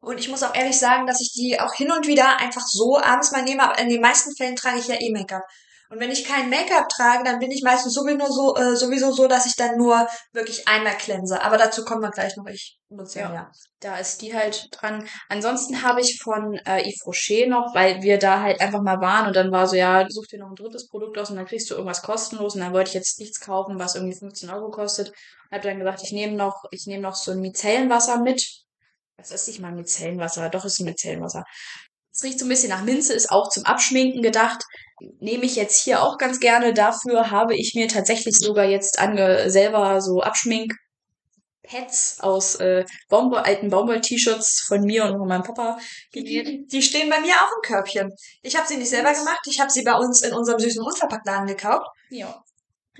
Speaker 2: und ich muss auch ehrlich sagen, dass ich die auch hin und wieder einfach so abends mal nehme, aber in den meisten Fällen trage ich ja eh Make-up. Und wenn ich kein Make-up trage, dann bin ich meistens sowieso so, äh, sowieso so, dass ich dann nur wirklich einmal cleanse. Aber dazu kommen wir gleich noch. Ich nutze ja.
Speaker 1: Ja. Da ist die halt dran. Ansonsten habe ich von äh, Yves Rocher noch, weil wir da halt einfach mal waren und dann war so, ja, such dir noch ein drittes Produkt aus und dann kriegst du irgendwas kostenlos und dann wollte ich jetzt nichts kaufen, was irgendwie 15 Euro kostet. Und habe dann gesagt, ich nehme noch, ich nehme noch so ein Micellenwasser mit. Was ist nicht mal Micellenwasser? Doch, ist ein Micellenwasser. Es riecht so ein bisschen nach Minze, ist auch zum Abschminken gedacht. Nehme ich jetzt hier auch ganz gerne. Dafür habe ich mir tatsächlich sogar jetzt ange selber so Abschmink Pads aus äh, Baumwoll, alten Baumwoll-T-Shirts von mir und von meinem Papa.
Speaker 2: Die, die stehen bei mir auch im Körbchen. Ich habe sie nicht selber gemacht. Ich habe sie bei uns in unserem süßen Unverpacktladen gekauft.
Speaker 1: Ja.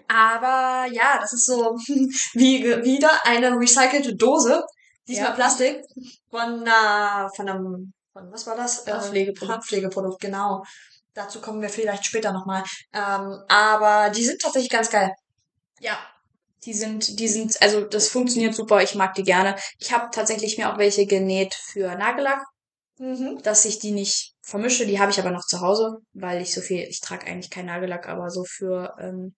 Speaker 2: Aber ja, das ist so wie wieder eine recycelte Dose. Diesmal
Speaker 1: Ja.
Speaker 2: Plastik. Von, äh, von einem, von was war das? Äh,
Speaker 1: Haarpflegeprodukt.
Speaker 2: Haarpflegeprodukt, genau. Dazu kommen wir vielleicht später nochmal. Ähm, aber die sind tatsächlich ganz geil.
Speaker 1: Ja. Die sind, die sind, also das funktioniert super, ich mag die gerne. Ich habe tatsächlich mir auch welche genäht für Nagellack,
Speaker 2: Mhm.
Speaker 1: dass ich die nicht vermische. Die habe ich aber noch zu Hause, weil ich so viel, ich trage eigentlich keinen Nagellack, aber so für, ähm,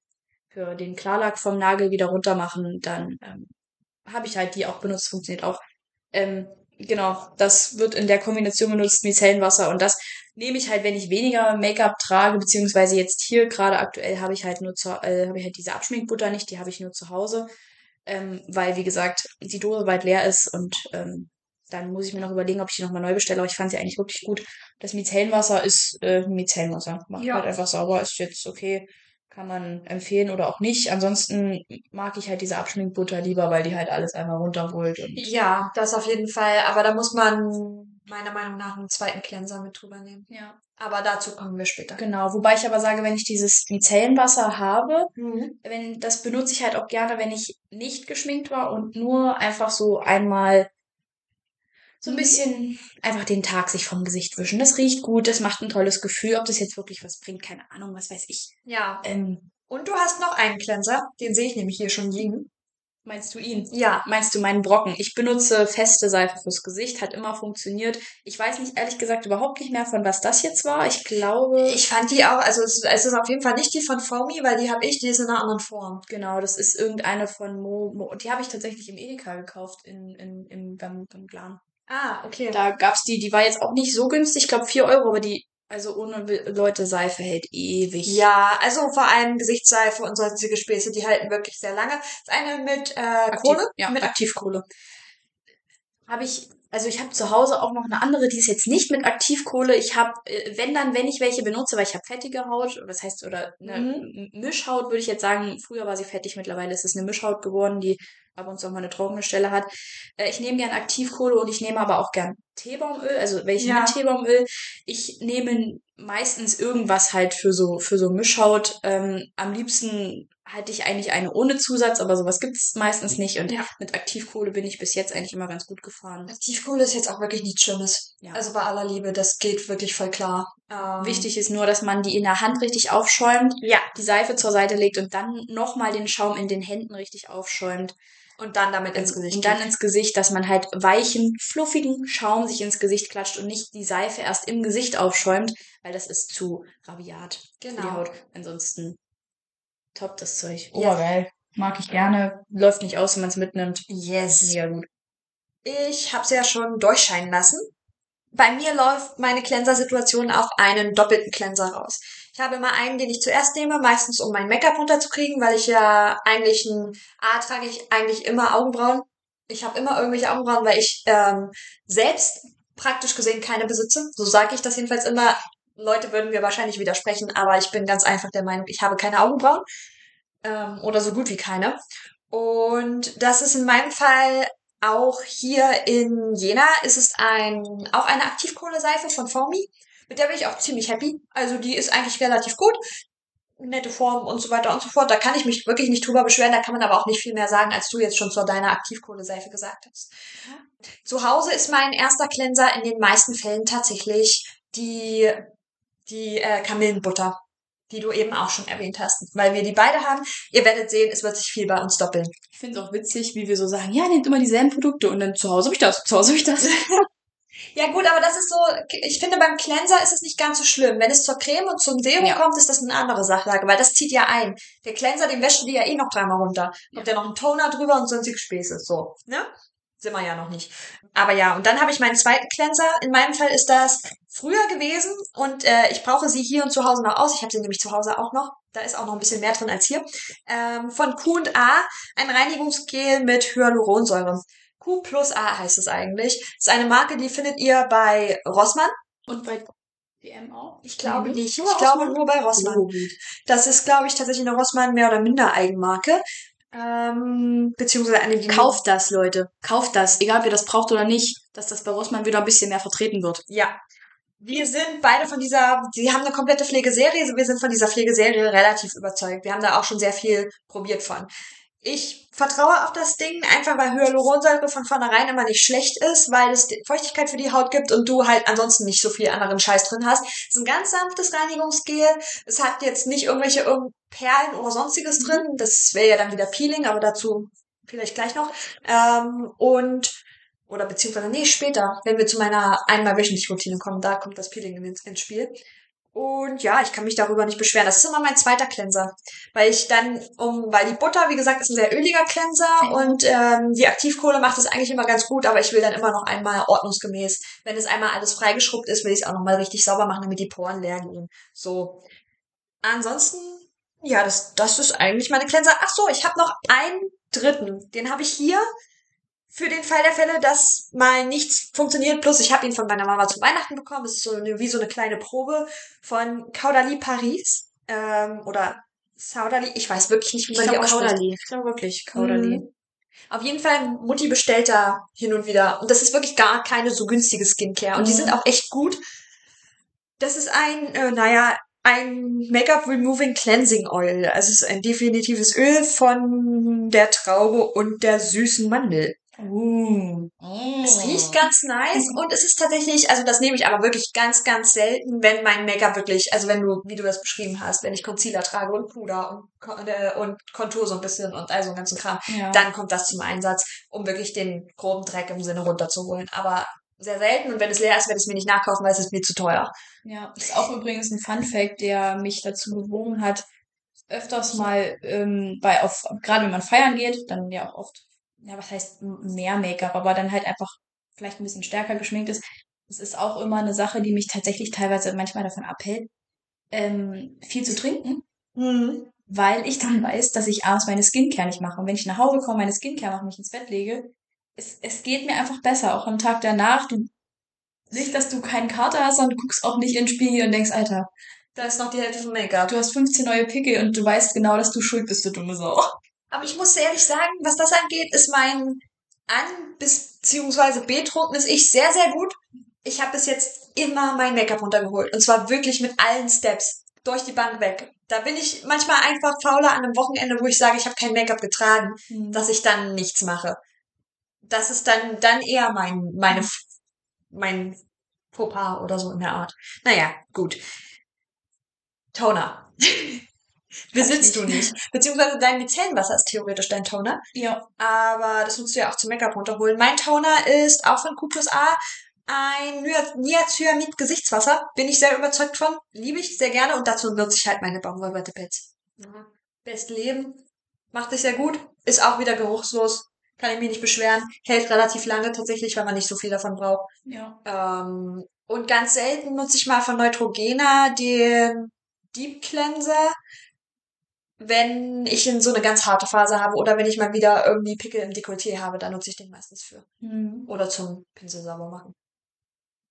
Speaker 1: für den Klarlack vom Nagel wieder runter machen, dann ähm, habe ich halt die auch benutzt, funktioniert auch. Ähm, genau, das wird in der Kombination benutzt, Micellenwasser und das nehme ich halt, wenn ich weniger Make-up trage, beziehungsweise jetzt hier gerade aktuell habe ich halt nur zu, äh, habe ich halt diese Abschminkbutter nicht, die habe ich nur zu Hause, ähm, weil wie gesagt die Dose weit leer ist und ähm, dann muss ich mir noch überlegen, ob ich die nochmal neu bestelle, aber ich fand sie eigentlich wirklich gut. Das Micellenwasser ist äh, Micellenwasser, macht
Speaker 2: Ja.
Speaker 1: halt einfach sauber, ist jetzt okay, kann man empfehlen oder auch nicht. Ansonsten mag ich halt diese Abschminkbutter lieber, weil die halt alles einmal runterholt und
Speaker 2: Ja, das auf jeden Fall. Aber da muss man meiner Meinung nach einen zweiten Cleanser mit drüber nehmen.
Speaker 1: ja.
Speaker 2: Aber dazu kommen wir später.
Speaker 1: Genau, wobei ich aber sage, wenn ich dieses Micellenwasser habe,
Speaker 2: Mhm.
Speaker 1: wenn das benutze ich halt auch gerne, wenn ich nicht geschminkt war und nur einfach so einmal so ein
Speaker 2: Mhm.
Speaker 1: bisschen einfach den Tag sich vom Gesicht wischen. Das riecht gut, das macht ein tolles Gefühl. Ob das jetzt wirklich was bringt, keine Ahnung, was weiß ich.
Speaker 2: Ja.
Speaker 1: Ähm,
Speaker 2: Und du hast noch einen Cleanser. Den sehe ich nämlich hier schon liegen.
Speaker 1: Meinst du ihn?
Speaker 2: Ja.
Speaker 1: Meinst du meinen Brocken? Ich benutze feste Seife fürs Gesicht, hat immer funktioniert. Ich weiß nicht, ehrlich gesagt, überhaupt nicht mehr, von was das jetzt war. Ich glaube.
Speaker 2: Ich fand die auch, also es, es ist auf jeden Fall nicht die von Foamy, weil die habe ich, die ist in einer anderen Form.
Speaker 1: Genau, das ist irgendeine von Mo. Mo die habe ich tatsächlich im Edeka gekauft, in, in, im, beim, beim Glan.
Speaker 2: Ah, okay.
Speaker 1: Da gab's die, die war jetzt auch nicht so günstig, ich glaube 4 Euro, aber die, also ohne Leute, Seife hält ewig.
Speaker 2: Ja, also vor allem Gesichtsseife und sonstige Späße, die halten wirklich sehr lange. Das eine mit äh,
Speaker 1: Aktiv,
Speaker 2: Kohle.
Speaker 1: Ja,
Speaker 2: mit
Speaker 1: Aktivkohle. Habe ich, also ich habe zu Hause auch noch eine andere, die ist jetzt nicht mit Aktivkohle. Ich habe, äh, wenn dann, wenn ich welche benutze, weil ich habe fettige Haut, was heißt, oder eine
Speaker 2: Mhm.
Speaker 1: Mischhaut, würde ich jetzt sagen. Früher war sie fettig, mittlerweile ist es eine Mischhaut geworden, die ab und zu auch mal eine trockene Stelle hat. Äh, ich nehme gern Aktivkohle und ich nehme aber auch gern Teebaumöl, also welche
Speaker 2: Ja.
Speaker 1: mit Teebaumöl. Ich nehme meistens irgendwas halt für so, für so Mischhaut. Ähm, am liebsten hatte ich eigentlich eine ohne Zusatz, aber sowas gibt's meistens nicht. Und
Speaker 2: Ja.
Speaker 1: mit Aktivkohle bin ich bis jetzt eigentlich immer ganz gut gefahren.
Speaker 2: Aktivkohle ist jetzt auch wirklich nichts Schlimmes.
Speaker 1: Ja.
Speaker 2: Also bei aller Liebe, das geht wirklich voll klar. Ähm,
Speaker 1: Wichtig ist nur, dass man die in der Hand richtig aufschäumt,
Speaker 2: Ja.
Speaker 1: die Seife zur Seite legt und dann nochmal den Schaum in den Händen richtig aufschäumt.
Speaker 2: Und dann damit ins Gesicht.
Speaker 1: Und dann ins Gesicht, dass man halt weichen, fluffigen Schaum sich ins Gesicht klatscht und nicht die Seife erst im Gesicht aufschäumt, weil das ist zu rabiat für die
Speaker 2: Genau.
Speaker 1: Haut. Ansonsten top das Zeug.
Speaker 2: Ja.
Speaker 1: Obergeil. Mag ich gerne. Läuft nicht aus, wenn man es mitnimmt.
Speaker 2: Yes.
Speaker 1: Mega gut.
Speaker 2: Ich habe es ja schon durchscheinen lassen. Bei mir läuft meine Cleanser-Situation auf einen doppelten Cleanser raus. Ich habe immer einen, den ich zuerst nehme, meistens um mein Make-up runterzukriegen, weil ich ja eigentlich ein A trage ich eigentlich immer Augenbrauen. Ich habe immer irgendwelche Augenbrauen, weil ich ähm, selbst praktisch gesehen keine besitze. So sage ich das jedenfalls immer. Leute würden mir wahrscheinlich widersprechen, aber ich bin ganz einfach der Meinung, ich habe keine Augenbrauen. Ähm, oder so gut wie keine. Und das ist in meinem Fall auch hier in Jena ist es ein, auch eine Aktivkohleseife von Formi. Mit der bin ich auch ziemlich happy. Also die ist eigentlich relativ gut. Nette Form und so weiter und so fort. Da kann ich mich wirklich nicht drüber beschweren. Da kann man aber auch nicht viel mehr sagen, als du jetzt schon zu deiner Aktivkohleseife gesagt hast. Zu Hause ist mein erster Cleanser in den meisten Fällen tatsächlich die, die äh, Kamillenbutter, die du eben auch schon erwähnt hast. Weil wir die beide haben. Ihr werdet sehen, es wird sich viel bei uns doppeln.
Speaker 1: Ich finde es auch witzig, wie wir so sagen, ja, nehmt immer dieselben Produkte und dann zu Hause habe ich das, zu Hause habe ich das.
Speaker 2: Ja gut, aber das ist so, ich finde beim Cleanser ist es nicht ganz so schlimm. Wenn es zur Creme und zum Serum
Speaker 1: Ja.
Speaker 2: kommt, ist das eine andere Sachlage, weil das zieht ja ein. Der Cleanser, den wäscht du dir ja eh noch dreimal runter. Kommt ja noch ein Toner drüber und sonstige Späße. So, ne? Sind wir ja noch nicht. Aber ja, und dann habe ich meinen zweiten Cleanser. In meinem Fall ist das früher gewesen und äh, ich brauche sie hier und zu Hause noch aus. Ich habe sie nämlich zu Hause auch noch. Da ist auch noch ein bisschen mehr drin als hier. Ähm, von Q&A ein Reinigungsgel mit Hyaluronsäure. Q plus A heißt es eigentlich. Das ist eine Marke, die findet ihr bei Rossmann.
Speaker 1: Und bei DM auch?
Speaker 2: Ich glaube
Speaker 1: Mhm.
Speaker 2: nicht. Ich glaube nur bei Rossmann.
Speaker 1: Oh.
Speaker 2: Das ist, glaube ich, tatsächlich eine Rossmann mehr oder minder Eigenmarke. Ähm, beziehungsweise eine, die
Speaker 1: Kauft das, Leute. Kauft das. Egal, ob ihr das braucht oder nicht, dass das bei Rossmann wieder ein bisschen mehr vertreten wird.
Speaker 2: Ja. Wir sind beide von dieser, sie haben eine komplette Pflegeserie, wir sind von dieser Pflegeserie relativ überzeugt. Wir haben da auch schon sehr viel probiert von. Ich vertraue auf das Ding, einfach weil Hyaluronsäure von vornherein immer nicht schlecht ist, weil es Feuchtigkeit für die Haut gibt und du halt ansonsten nicht so viel anderen Scheiß drin hast. Es ist ein ganz sanftes Reinigungsgel. Es hat jetzt nicht irgendwelche irgend Perlen oder sonstiges drin. Das wäre ja dann wieder Peeling, aber dazu vielleicht gleich noch. Ähm, und oder beziehungsweise, nee, später, wenn wir zu meiner einmal wöchentlich Routine kommen, da kommt das Peeling ins, ins Spiel. Und ja, ich kann mich darüber nicht beschweren. Das ist immer mein zweiter Cleanser. Weil ich dann, um, weil die Butter, wie gesagt, ist ein sehr öliger Cleanser und ähm, die Aktivkohle macht es eigentlich immer ganz gut, aber ich will dann immer noch einmal ordnungsgemäß, wenn es einmal alles freigeschrubbt ist, will ich es auch nochmal richtig sauber machen, damit die Poren leer gehen. So. Ansonsten, ja, das, das ist eigentlich meine Cleanser. Ach so, ich habe noch einen dritten. Den habe ich hier für den Fall der Fälle, dass mal nichts funktioniert. Plus, ich habe ihn von meiner Mama zu Weihnachten bekommen. Das ist so eine, wie so eine kleine Probe von Caudalie Paris. Ähm, oder Saudalie. Ich weiß wirklich nicht, wie
Speaker 1: Ich
Speaker 2: man die
Speaker 1: glaube
Speaker 2: ausspricht.
Speaker 1: Kauderli. Ich glaube wirklich Kauderli.
Speaker 2: Mhm. Auf jeden Fall, Mutti bestellt da hin und wieder. Und das ist wirklich gar keine so günstige Skincare. Und die
Speaker 1: Mhm.
Speaker 2: sind auch echt gut. Das ist ein, äh, naja, ein Make-up Removing Cleansing Oil. Also es ist ein definitives Öl von der Traube und der süßen Mandel.
Speaker 1: Uh.
Speaker 2: Es riecht ganz nice und es ist tatsächlich, also das nehme ich aber wirklich ganz, ganz selten, wenn mein Make-up wirklich, also wenn du, wie du das beschrieben hast, wenn ich Concealer trage und Puder und, äh, und Kontur so ein bisschen und all so einen ganzen Kram,
Speaker 1: Ja.
Speaker 2: dann kommt das zum Einsatz, um wirklich den groben Dreck im Sinne runterzuholen. Aber sehr selten und wenn es leer ist, werde ich es mir nicht nachkaufen, weil es ist mir zu teuer.
Speaker 1: Ja, ist auch übrigens ein Fun Fact, der mich dazu bewogen hat, öfters mal ähm, bei auf gerade wenn man feiern geht, dann ja auch oft, ja was heißt mehr Make-up, aber dann halt einfach vielleicht ein bisschen stärker geschminkt ist. Das ist auch immer eine Sache, die mich tatsächlich teilweise manchmal davon abhält, ähm, viel zu trinken,
Speaker 2: Mhm.
Speaker 1: weil ich dann weiß, dass ich abends meine Skincare nicht mache. Und wenn ich nach Hause komme, meine Skincare mache, mich ins Bett lege, es, es geht mir einfach besser, auch am Tag danach. Du nicht, dass du keinen Kater hast, sondern du guckst auch nicht in den Spiegel und denkst, Alter,
Speaker 2: Da ist noch die Hälfte vom Make-up.
Speaker 1: du hast 15 neue Pickel und du weißt genau, dass du schuld bist, du dumme Sau.
Speaker 2: Aber ich muss ehrlich sagen, was das angeht, ist mein An- bis beziehungsweise betrunkenes Ich sehr, sehr gut. Ich habe bis jetzt immer mein Make-up runtergeholt. Und zwar wirklich mit allen Steps. durch die Bank weg. Da bin ich manchmal einfach fauler an einem Wochenende, wo ich sage, ich habe kein Make-up getragen,
Speaker 1: Mhm.
Speaker 2: dass ich dann nichts mache. Das ist dann, dann eher mein, meine, mein Fauxpas oder so in der Art. Naja, gut. Toner. Besitzt du nicht. Beziehungsweise dein Micellenwasser ist theoretisch dein Toner.
Speaker 1: Ja.
Speaker 2: Aber das nutzt du ja auch zum Make-up runterholen. Mein Toner ist auch von Q plus A ein Nia- Niacinamid Gesichtswasser. Bin ich sehr überzeugt von. Liebe ich sehr gerne. Und dazu nutze ich halt meine Baumwollwattepads. Ja. Best Leben. Macht sich sehr gut. Ist auch wieder geruchslos. Kann ich mich nicht beschweren. Hält relativ lange tatsächlich, weil man nicht so viel davon braucht.
Speaker 1: Ja.
Speaker 2: Ähm, und ganz selten nutze ich mal von Neutrogena den Deep Cleanser, wenn ich in so eine ganz harte Phase habe oder wenn ich mal wieder irgendwie Pickel im Dekolleté habe, dann nutze ich den meistens für.
Speaker 1: Mhm.
Speaker 2: Oder zum Pinsel sauber machen.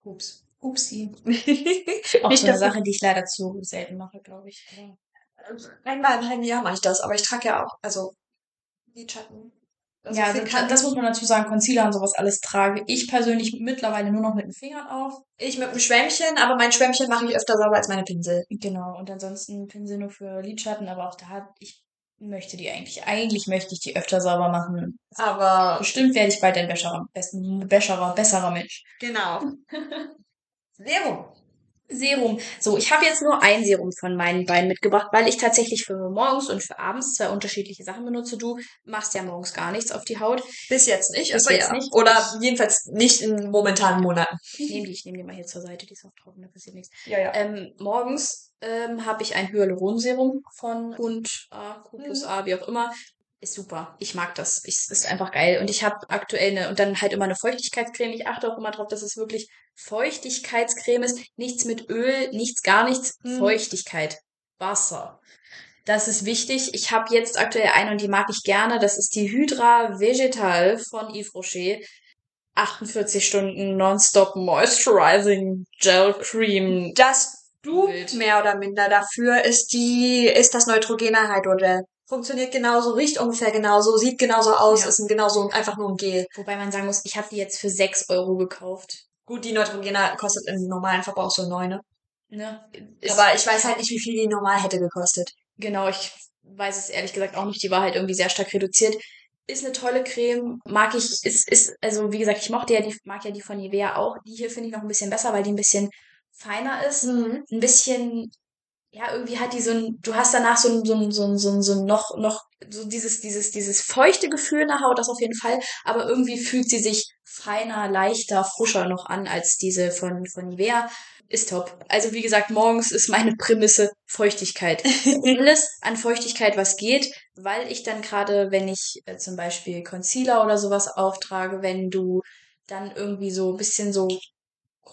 Speaker 2: Ups.
Speaker 1: Upsi. Auch
Speaker 2: Nicht
Speaker 1: so eine Sache, die ich leider zu selten mache, glaube ich.
Speaker 2: Einmal im halben Jahr mache ich das, aber ich trage ja auch, also Lidschatten. Also
Speaker 1: ja, das, das muss man dazu sagen. Concealer und sowas alles trage ich persönlich mittlerweile nur noch mit den Fingern auf.
Speaker 2: ich mit einem Schwämmchen, aber mein Schwämmchen mache ich öfter sauber als meine Pinsel.
Speaker 1: Genau. Und ansonsten Pinsel nur für Lidschatten, aber auch da, ich möchte die eigentlich, eigentlich möchte ich die öfter sauber machen.
Speaker 2: Aber
Speaker 1: Bestimmt werde ich bald ein besserer, besten, besserer, besserer Mensch.
Speaker 2: genau. Serum.
Speaker 1: Serum. So, ich habe jetzt nur ein Serum von meinen beiden mitgebracht, weil ich tatsächlich für morgens und für abends zwei unterschiedliche Sachen benutze. Du machst ja morgens gar nichts auf die Haut.
Speaker 2: Bis jetzt nicht,
Speaker 1: Bis jetzt
Speaker 2: ja.
Speaker 1: nicht.
Speaker 2: Oder jedenfalls nicht in momentanen Monaten.
Speaker 1: Ich nehme die, ich nehme die mal hier zur Seite, die ist auch trocken, da passiert nichts.
Speaker 2: Ja, ja.
Speaker 1: Ähm, morgens ähm, habe ich ein Hyaluronserum von und A, Q plus A, wie auch immer. Ist super. Ich mag das. Ich, ist einfach geil. Und ich habe aktuell eine, und dann halt immer eine Feuchtigkeitscreme. Ich achte auch immer drauf, dass es wirklich Feuchtigkeitscreme ist. Nichts mit Öl, nichts, gar nichts.
Speaker 2: Mhm.
Speaker 1: Feuchtigkeit. Wasser. Das ist wichtig. Ich habe jetzt aktuell eine und die mag ich gerne. Das ist die Hydra Vegetal von Yves Rocher. 48 Stunden Nonstop Moisturizing Gel Cream.
Speaker 2: Das du
Speaker 1: Wild.
Speaker 2: mehr oder minder dafür ist die, ist das Neutrogena Hydrogel. Funktioniert genauso, riecht ungefähr genauso, sieht genauso aus,
Speaker 1: Ja.
Speaker 2: ist ein genauso einfach nur ein Gel.
Speaker 1: Wobei man sagen muss, ich habe die jetzt für 6 Euro gekauft.
Speaker 2: Gut, die Neutrogena kostet im normalen Verbrauch so neun, ne?
Speaker 1: Ne? Ist,
Speaker 2: Aber ich weiß halt nicht, wie viel die normal hätte gekostet.
Speaker 1: genau, ich weiß es ehrlich gesagt auch nicht. Die war halt irgendwie sehr stark reduziert. Ist eine tolle Creme, mag ich, ist, ist, also wie gesagt, ich mochte ja die, mag ja die von Nivea auch. Die hier finde ich noch ein bisschen besser, weil die ein bisschen feiner ist.
Speaker 2: Mhm.
Speaker 1: Ein bisschen, ja, irgendwie hat die so ein, du hast danach so ein, so ein, so ein, so ein, so ein noch, noch, so dieses, dieses, dieses feuchte Gefühl in der Haut, das auf jeden Fall. Aber irgendwie fühlt sie sich feiner, leichter, frischer noch an als diese von, von Nivea. Ist top. Also wie gesagt, morgens ist meine Prämisse Feuchtigkeit. Alles an Feuchtigkeit, was geht, weil ich dann gerade, wenn ich äh, zum Beispiel Concealer oder sowas auftrage, wenn du dann irgendwie so ein bisschen so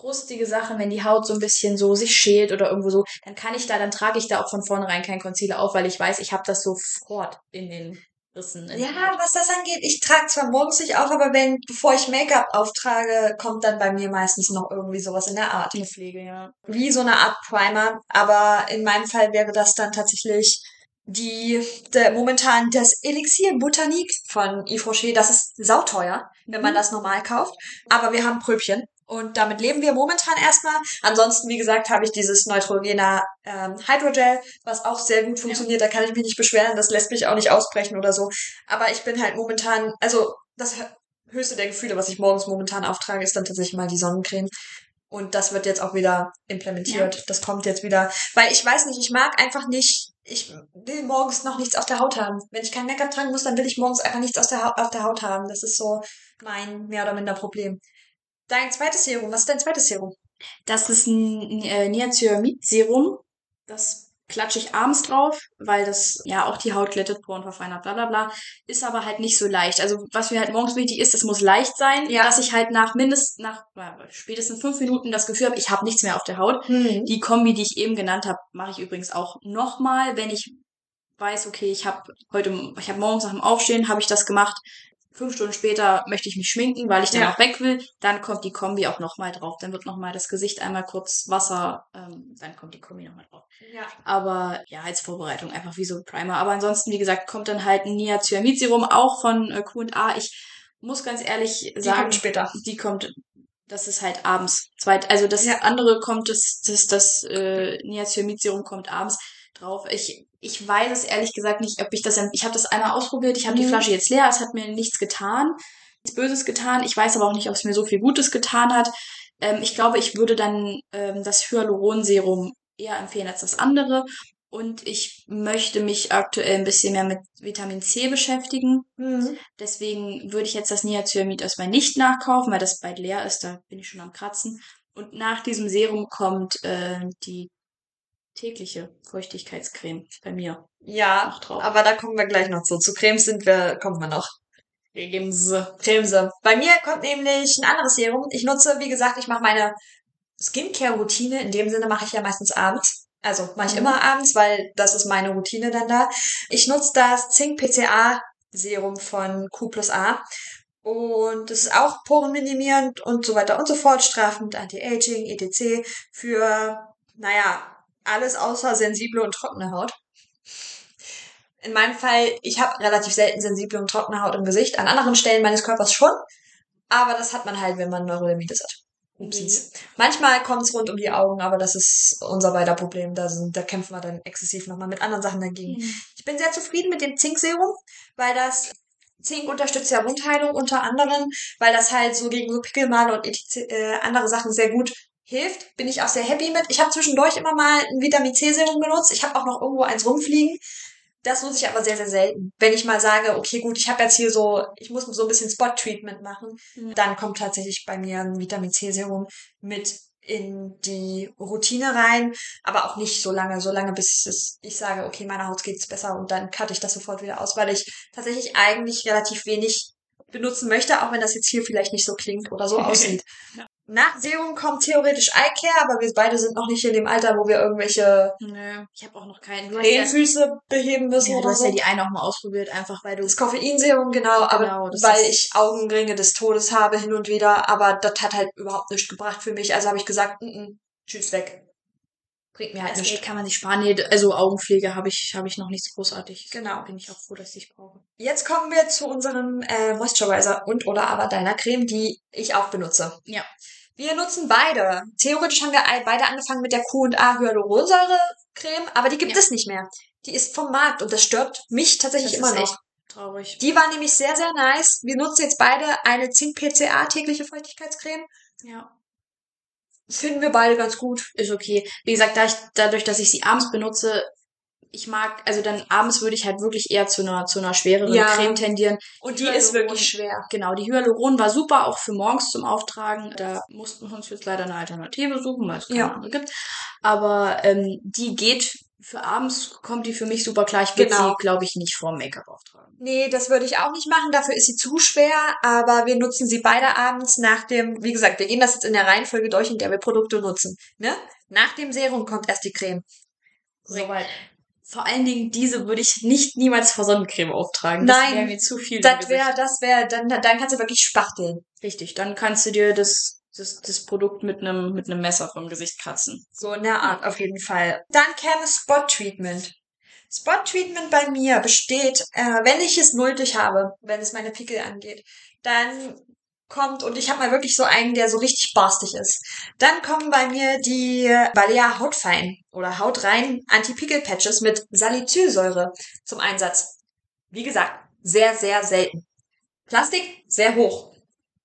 Speaker 1: krustige Sachen, wenn die Haut so ein bisschen so sich schält oder irgendwo so, dann kann ich da, dann trage ich da auch von vornherein kein Concealer auf, weil ich weiß, ich habe das sofort in den Rissen. In
Speaker 2: Ja, was das angeht, ich trage zwar morgens nicht auf, aber wenn, bevor ich Make-up auftrage, kommt dann bei mir meistens noch irgendwie sowas in der Art.
Speaker 1: eine Pflege, ja.
Speaker 2: Wie so eine Art Primer, aber in meinem Fall wäre das dann tatsächlich die, der, momentan das Elixier Botanique von Yves Rocher. Das ist sauteuer, wenn man
Speaker 1: Mhm.
Speaker 2: das normal kauft. Aber wir haben Pröbchen. Und damit leben wir momentan erstmal. Ansonsten, wie gesagt, habe ich dieses Neutrogena ähm, Hydrogel, was auch sehr gut funktioniert. Da kann ich mich nicht beschweren. Das lässt mich auch nicht ausbrechen oder so. Aber ich bin halt momentan, also das höchste der Gefühle, was ich morgens momentan auftrage, ist dann tatsächlich mal die Sonnencreme. Und das wird jetzt auch wieder implementiert. Das kommt jetzt wieder. Weil ich weiß nicht, ich mag einfach nicht, ich will morgens noch nichts auf der Haut haben. Wenn ich kein Make-up tragen muss, dann will ich morgens einfach nichts aus der auf der Haut haben. Das ist so mein mehr oder minder Problem. Dein zweites Serum, was ist dein zweites Serum?
Speaker 1: Das ist ein äh, Niacinamid-Serum. Das klatsche ich abends drauf, weil das ja auch die Haut glättet, Poren verfeinert, bla bla bla. Ist aber halt nicht so leicht. Also was mir halt morgens wichtig ist, es muss leicht sein,
Speaker 2: Ja.
Speaker 1: dass ich halt nach mindestens, nach äh, spätestens fünf Minuten das Gefühl habe, ich habe nichts mehr auf der Haut.
Speaker 2: Hm.
Speaker 1: Die Kombi, die ich eben genannt habe, mache ich übrigens auch nochmal, wenn ich weiß, okay, ich habe heute, ich habe morgens nach dem Aufstehen, habe ich das gemacht. Fünf Stunden später möchte ich mich schminken, weil ich dann
Speaker 2: Ja.
Speaker 1: auch weg will. Dann kommt die Kombi auch nochmal drauf. Dann wird nochmal das Gesicht einmal kurz Wasser, ähm, dann kommt die Kombi nochmal drauf.
Speaker 2: Ja.
Speaker 1: Aber ja, als Vorbereitung einfach wie so ein Primer. Aber ansonsten, wie gesagt, kommt dann halt ein Niacinamid-Serum auch von äh, Q&A. Ich muss ganz ehrlich
Speaker 2: Die
Speaker 1: sagen,
Speaker 2: kommt später.
Speaker 1: die kommt das ist halt abends. Zweit, also das
Speaker 2: Ja.
Speaker 1: andere kommt, das, das, das äh, Niacinamid-Serum kommt abends drauf. Ich, ich weiß es ehrlich gesagt nicht, ob ich das, ich habe das einmal ausprobiert, ich habe die
Speaker 2: Mhm.
Speaker 1: Flasche jetzt leer, es hat mir nichts getan, nichts Böses getan. Ich weiß aber auch nicht, ob es mir so viel Gutes getan hat. Ähm, ich glaube, ich würde dann ähm, das Hyaluronserum eher empfehlen als das andere. Und ich möchte mich aktuell ein bisschen mehr mit Vitamin C beschäftigen.
Speaker 2: Mhm.
Speaker 1: Deswegen würde ich jetzt das Niacinamid erstmal nicht nachkaufen, weil das bald leer ist. Da bin ich schon am Kratzen. Und nach diesem Serum kommt äh, die tägliche Feuchtigkeitscreme bei mir
Speaker 2: Ja, aber da kommen wir gleich noch zu. Zu Cremes sind wir, kommen wir noch.
Speaker 1: Cremse.
Speaker 2: Cremse. Bei mir kommt nämlich ein anderes Serum. Ich nutze, wie gesagt, ich mache meine Skincare-Routine. In dem Sinne mache ich ja meistens abends. Also mache ich
Speaker 1: Mhm.
Speaker 2: immer abends, weil das ist meine Routine dann da. Ich nutze das Zink PCA Serum von Q plus A. Und es ist auch porenminimierend und so weiter und so fort, strafend, Anti-Aging, ETC für, naja, alles außer sensible und trockene Haut. In meinem Fall, ich habe relativ selten sensible und trockene Haut im Gesicht. An anderen Stellen meines Körpers schon. Aber das hat man halt, wenn man Neurodermitis hat. Upsis. Manchmal kommt es rund um die Augen, aber das ist unser beider Problem. Da, sind, da kämpfen wir dann exzessiv nochmal mit anderen Sachen dagegen.
Speaker 1: Mhm.
Speaker 2: Ich bin sehr zufrieden mit dem Zinkserum, weil das Zink unterstützt ja Wundheilung unter anderem, weil das halt so gegen so Pickelmale und äh, andere Sachen sehr gut hilft. Bin ich auch sehr happy mit. Ich habe zwischendurch immer mal ein Vitamin C Serum genutzt. Ich habe auch noch irgendwo eins rumfliegen. Das nutze ich aber sehr, sehr selten. Wenn ich mal sage, okay, gut, ich habe jetzt hier so, ich muss so ein bisschen Spot-Treatment machen,
Speaker 1: Mhm.
Speaker 2: dann kommt tatsächlich bei mir ein Vitamin C Serum mit in die Routine rein, aber auch nicht so lange, so lange bis es, ich sage, okay, meiner Haut geht's besser und dann cutte ich das sofort wieder aus, weil ich tatsächlich eigentlich relativ wenig benutzen möchte, auch wenn das jetzt hier vielleicht nicht so klingt oder so aussieht.
Speaker 1: Ja.
Speaker 2: Nach Serum kommt theoretisch Eyecare, aber wir beide sind noch nicht in dem Alter, wo wir irgendwelche
Speaker 1: Nö, ich habe auch noch keinen. Du hast ja,
Speaker 2: beheben müssen
Speaker 1: ja, du
Speaker 2: oder
Speaker 1: hast
Speaker 2: so.
Speaker 1: ja die eine auch mal ausprobiert, einfach weil du.
Speaker 2: Das Koffeinserum, genau, aber
Speaker 1: Genau, das
Speaker 2: weil ich Augenringe des Todes habe hin und wieder, aber das hat halt überhaupt nichts gebracht für mich. Also habe ich gesagt, mm -mm, tschüss weg. Bringt mir halt
Speaker 1: Geld
Speaker 2: nichts.
Speaker 1: kann man sich sparen. Nee, also Augenpflege habe ich, habe ich noch nichts großartig.
Speaker 2: Genau.
Speaker 1: Bin ich auch froh, dass ich brauche.
Speaker 2: Jetzt kommen wir zu unserem äh, Moisturizer und oder aber deiner Creme, die ich auch benutze.
Speaker 1: Ja.
Speaker 2: Wir nutzen beide. Theoretisch haben wir beide angefangen mit der Q&A Hyaluronsäure Creme, aber die gibt
Speaker 1: Ja.
Speaker 2: es nicht mehr. Die ist vom Markt und das stört mich tatsächlich
Speaker 1: Das
Speaker 2: immer
Speaker 1: ist
Speaker 2: noch.
Speaker 1: echt traurig.
Speaker 2: Die war nämlich sehr, sehr nice. Wir nutzen jetzt beide eine Zink PCA tägliche Feuchtigkeitscreme.
Speaker 1: Ja.
Speaker 2: Finden wir beide ganz gut.
Speaker 1: Ist okay. Wie gesagt, dadurch, dass ich sie abends benutze, ich mag, also dann abends würde ich halt wirklich eher zu einer, zu einer schwereren
Speaker 2: Ja.
Speaker 1: Creme tendieren.
Speaker 2: Und
Speaker 1: Die
Speaker 2: die ist
Speaker 1: Hyaluron-
Speaker 2: wirklich schwer.
Speaker 1: Genau, die Hyaluron war super, auch für morgens zum Auftragen. Da mussten wir uns jetzt leider eine Alternative suchen, weil es keine
Speaker 2: Ja.
Speaker 1: andere gibt. Aber ähm, die geht für abends, kommt die für mich super klar. Ich würde
Speaker 2: Genau.
Speaker 1: sie, glaube ich, nicht vor Make-up auftragen.
Speaker 2: Nee, das würde ich auch nicht machen. Dafür ist sie zu schwer. Aber wir nutzen sie beide abends nach dem, wie gesagt, wir gehen das jetzt in der Reihenfolge durch, in der wir Produkte nutzen. Ne? Nach dem Serum kommt erst die Creme.
Speaker 1: So, weil vor allen Dingen diese würde ich nicht niemals vor Sonnencreme auftragen.
Speaker 2: Nein,
Speaker 1: das wäre mir zu viel.
Speaker 2: Das wäre, das wäre, dann, dann kannst du wirklich spachteln.
Speaker 1: Richtig, dann kannst du dir das, das, das Produkt mit einem mit einem Messer vom Gesicht kratzen.
Speaker 2: So in der Art auf jeden Fall. Dann käme Spot Treatment. Spot Treatment bei mir besteht, äh, wenn ich es nötig habe, wenn es meine Pickel angeht, dann kommt, und ich habe mal wirklich so einen, der so richtig barstig ist, dann kommen bei mir die Balea Hautfein oder Hautrein Anti-Pickel-Patches mit Salicylsäure zum Einsatz. Wie gesagt, sehr, sehr selten. Plastik, sehr hoch.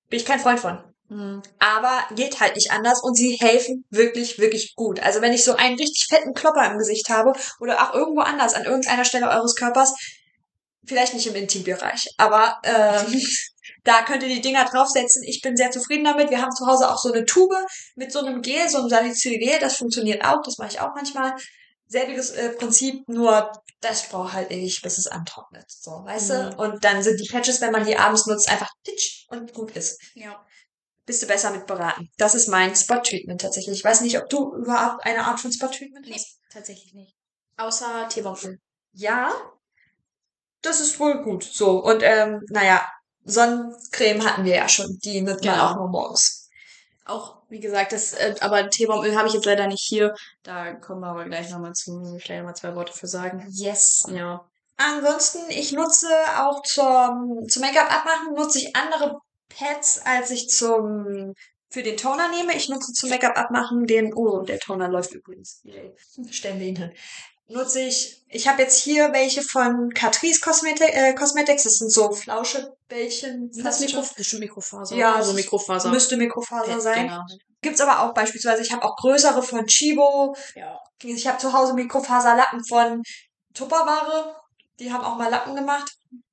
Speaker 2: Bin ich kein Freund von
Speaker 1: Hm.
Speaker 2: aber geht halt nicht anders und sie helfen wirklich, wirklich gut. Also wenn ich so einen richtig fetten Klopper im Gesicht habe oder auch irgendwo anders an irgendeiner Stelle eures Körpers, vielleicht nicht im Intimbereich, aber ähm, da könnt ihr die Dinger draufsetzen. Ich bin sehr zufrieden damit. Wir haben zu Hause auch so eine Tube mit so einem Gel, so einem Salicylgel, das funktioniert auch, das mache ich auch manchmal. Selbiges äh, Prinzip, nur das braucht halt ewig, bis es antrocknet. So, weißt du?
Speaker 1: Mhm.
Speaker 2: Und dann sind die Patches, wenn man die abends nutzt, einfach titsch und gut ist
Speaker 1: Ja.
Speaker 2: bist du besser mit beraten. Das ist mein Spot-Treatment tatsächlich. Ich weiß nicht, ob du überhaupt eine Art von Spot-Treatment
Speaker 1: Nee,
Speaker 2: hast.
Speaker 1: tatsächlich nicht. Außer Teebaumöl.
Speaker 2: Ja, das ist wohl gut. So, und ähm, naja, Sonnencreme hatten wir ja schon. Die nimmt man
Speaker 1: Genau.
Speaker 2: auch nur morgens.
Speaker 1: Auch, wie gesagt, das, äh, aber Teebaumöl habe ich jetzt leider nicht hier. Da kommen wir aber gleich nochmal zu. Muss ich gleich mal zwei Worte für sagen.
Speaker 2: Yes.
Speaker 1: Ja.
Speaker 2: Ansonsten, ich nutze auch zum, zum Make-up abmachen, nutze ich andere Pads, als ich zum für den Toner nehme. Ich nutze zum Make-up abmachen den, oh, der Toner läuft übrigens. Yay. Stellen wir ihn hin. Nutze ich, ich habe jetzt hier welche von Catrice Cosmetic, äh, Cosmetics. Das sind so Flauschebällchen.
Speaker 1: Sind das Mikro
Speaker 2: schon.
Speaker 1: Mikrofaser?
Speaker 2: Ja,
Speaker 1: so
Speaker 2: es
Speaker 1: Mikrofaser.
Speaker 2: Müsste Mikrofaser sein.
Speaker 1: Genau.
Speaker 2: Gibt's aber auch beispielsweise, ich habe auch größere von Chibo.
Speaker 1: Ja.
Speaker 2: Ich habe zu Hause Mikrofaserlappen von Tupperware. Die haben auch mal Lappen gemacht.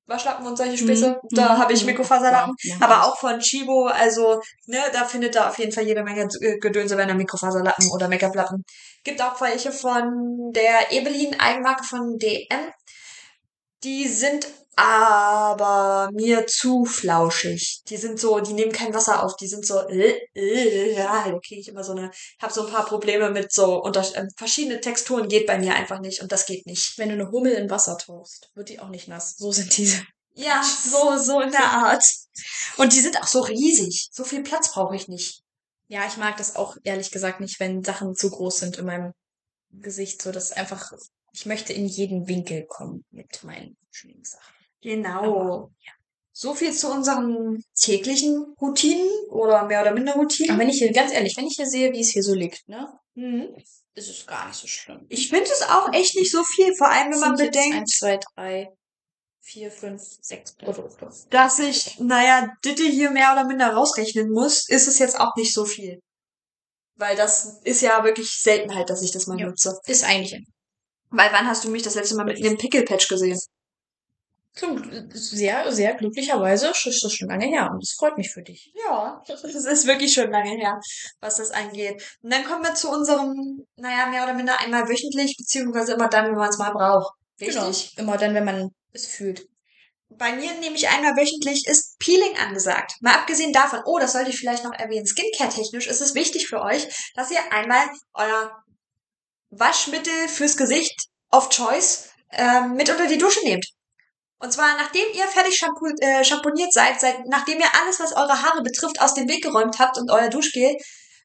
Speaker 2: Waschlappen und solche Späße.
Speaker 1: Mhm.
Speaker 2: Da
Speaker 1: Mhm.
Speaker 2: habe ich Mikrofaserlappen.
Speaker 1: Ja, ja.
Speaker 2: Aber auch von Chibo, also, ne, da findet da auf jeden Fall jede Menge Gedönse, wenn er Mikrofaserlappen oder Make-up-Lappen. Gibt auch welche von der Evelyn Eigenmarke von DM. Die sind aber mir zu flauschig. Die sind so, die nehmen kein Wasser auf, die sind so, äh, äh, ja, da kriege ich immer so eine, hab so ein paar Probleme mit so unter, äh, verschiedene Texturen geht bei mir einfach nicht und das geht nicht.
Speaker 1: Wenn du eine Hummel in Wasser tauchst, wird die auch nicht nass. So sind diese.
Speaker 2: Ja, so, so in der Art. Und die sind auch so riesig. So viel Platz brauche ich nicht.
Speaker 1: Ja, ich mag das auch ehrlich gesagt nicht, wenn Sachen zu groß sind in meinem Gesicht. So, dass einfach, ich möchte in jeden Winkel kommen mit meinen Schminksachen.
Speaker 2: Genau. So viel zu unseren täglichen Routinen oder mehr oder minder Routinen.
Speaker 1: Aber wenn ich hier, ganz ehrlich, wenn ich hier sehe, wie es hier so liegt, ne,
Speaker 2: Mhm.
Speaker 1: ist es gar nicht so schlimm.
Speaker 2: Ich finde es auch echt nicht so viel, vor allem wenn man bedenkt,
Speaker 1: Eins, zwei, drei, vier, fünf, sechs Produkte.
Speaker 2: dass ich, naja, Ditte hier mehr oder minder rausrechnen muss, ist es jetzt auch nicht so viel. Weil das ist ja wirklich Seltenheit, dass ich das mal
Speaker 1: Ja.
Speaker 2: nutze.
Speaker 1: Ist eigentlich
Speaker 2: Weil wann hast du mich das letzte Mal mit einem Pickle-Patch gesehen?
Speaker 1: Zum- sehr, sehr glücklicherweise ist das schon lange her und es freut mich für dich.
Speaker 2: Ja, das ist wirklich schon lange her, was das angeht. Und dann kommen wir zu unserem, naja, mehr oder minder einmal wöchentlich, beziehungsweise immer dann, wenn man es mal braucht. Richtig.
Speaker 1: Genau. Immer dann, wenn man es fühlt.
Speaker 2: Bei mir nämlich einmal wöchentlich ist Peeling angesagt. Mal abgesehen davon, oh, das sollte ich vielleicht noch erwähnen, Skincare-technisch ist es wichtig für euch, dass ihr einmal euer Waschmittel fürs Gesicht of Choice ähm, mit unter die Dusche nehmt. Und zwar nachdem ihr fertig shampoo, äh, schamponiert seid, seid, nachdem ihr alles, was eure Haare betrifft, aus dem Weg geräumt habt und euer Duschgel,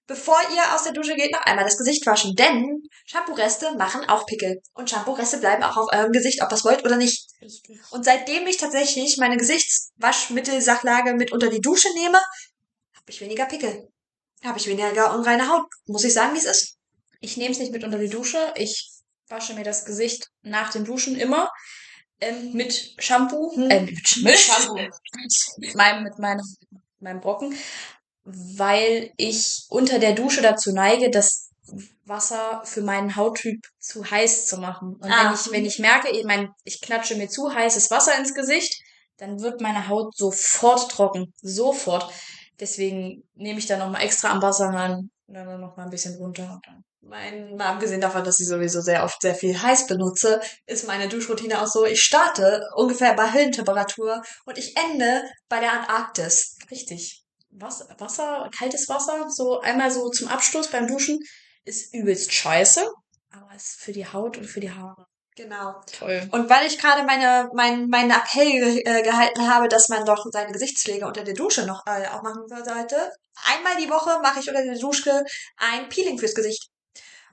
Speaker 2: bevor ihr aus der Dusche geht, noch einmal das Gesicht waschen. Denn Shampoo-Reste machen auch Pickel. Und Shampoo-Reste bleiben auch auf eurem Gesicht, ob ihr es wollt oder nicht.
Speaker 1: Richtig.
Speaker 2: Und seitdem ich tatsächlich meine Gesichtswaschmittelsachlage mit unter die Dusche nehme, habe ich weniger Pickel. Habe ich weniger unreine Haut. Muss ich sagen, wie es ist.
Speaker 1: Ich nehme es nicht mit unter die Dusche. Ich wasche mir das Gesicht nach dem Duschen immer ähm, mit Shampoo.
Speaker 2: Hm.
Speaker 1: Äh, mit, mit Shampoo. mit meinem, mit meinem, mit meinem Brocken. Weil ich unter der Dusche dazu neige, das Wasser für meinen Hauttyp zu heiß zu machen. Und
Speaker 2: Ah.
Speaker 1: wenn ich, wenn ich merke, ich, mein, ich klatsche mir zu heißes Wasser ins Gesicht, dann wird meine Haut sofort trocken. Sofort. Deswegen nehme ich da nochmal extra am Wasserhahn und dann nochmal ein bisschen runter. Und dann
Speaker 2: Mein, mal abgesehen davon, dass ich sowieso sehr oft sehr viel heiß benutze, ist meine Duschroutine auch so, ich starte ungefähr bei Höllentemperatur und ich ende bei der Antarktis.
Speaker 1: Richtig. Wasser, Wasser, kaltes Wasser, so einmal so zum Abstoß beim Duschen, ist übelst scheiße, aber ist für die Haut und für die Haare
Speaker 2: Genau.
Speaker 1: toll.
Speaker 2: Und weil ich gerade meine, mein, meinen Appell äh, gehalten habe, dass man doch seine Gesichtspflege unter der Dusche noch äh, auch machen sollte, einmal die Woche mache ich unter der Dusche ein Peeling fürs Gesicht.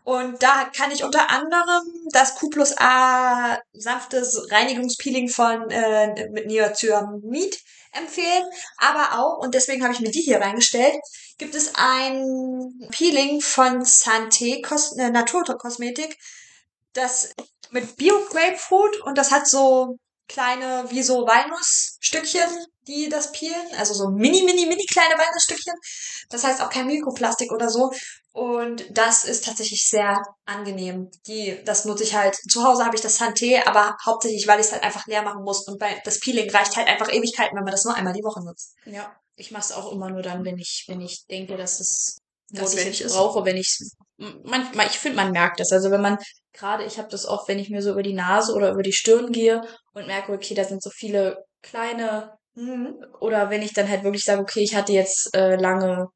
Speaker 2: Und da kann ich unter anderem das Q plus A sanftes Reinigungspeeling von äh, mit Niacinamid empfehlen, aber auch, und deswegen habe ich mir die hier reingestellt, gibt es ein Peeling von Santé äh, Naturkosmetik, das mit Bio-Grapefruit und das hat so kleine, wie so Walnussstückchen, die das peelen. Also so mini, mini, mini kleine Walnussstückchen. Das heißt auch kein Mikroplastik oder so. Und das ist tatsächlich sehr angenehm. Die, das nutze ich halt. Zu Hause habe ich das Santé, aber hauptsächlich, weil ich es halt einfach leer machen muss. Und bei, das Peeling reicht halt einfach Ewigkeiten, wenn man das nur einmal die Woche nutzt.
Speaker 1: Ja, ich mache es auch immer nur dann, wenn ich, wenn ich denke, dass es, dass ich es
Speaker 2: ist.
Speaker 1: brauche, wenn ich manchmal, ich finde, man merkt das. Also wenn man, gerade ich habe das oft, wenn ich mir so über die Nase oder über die Stirn gehe und merke, okay, da sind so viele kleine
Speaker 2: Mhm.
Speaker 1: oder wenn ich dann halt wirklich sage, okay, ich hatte jetzt äh, lange,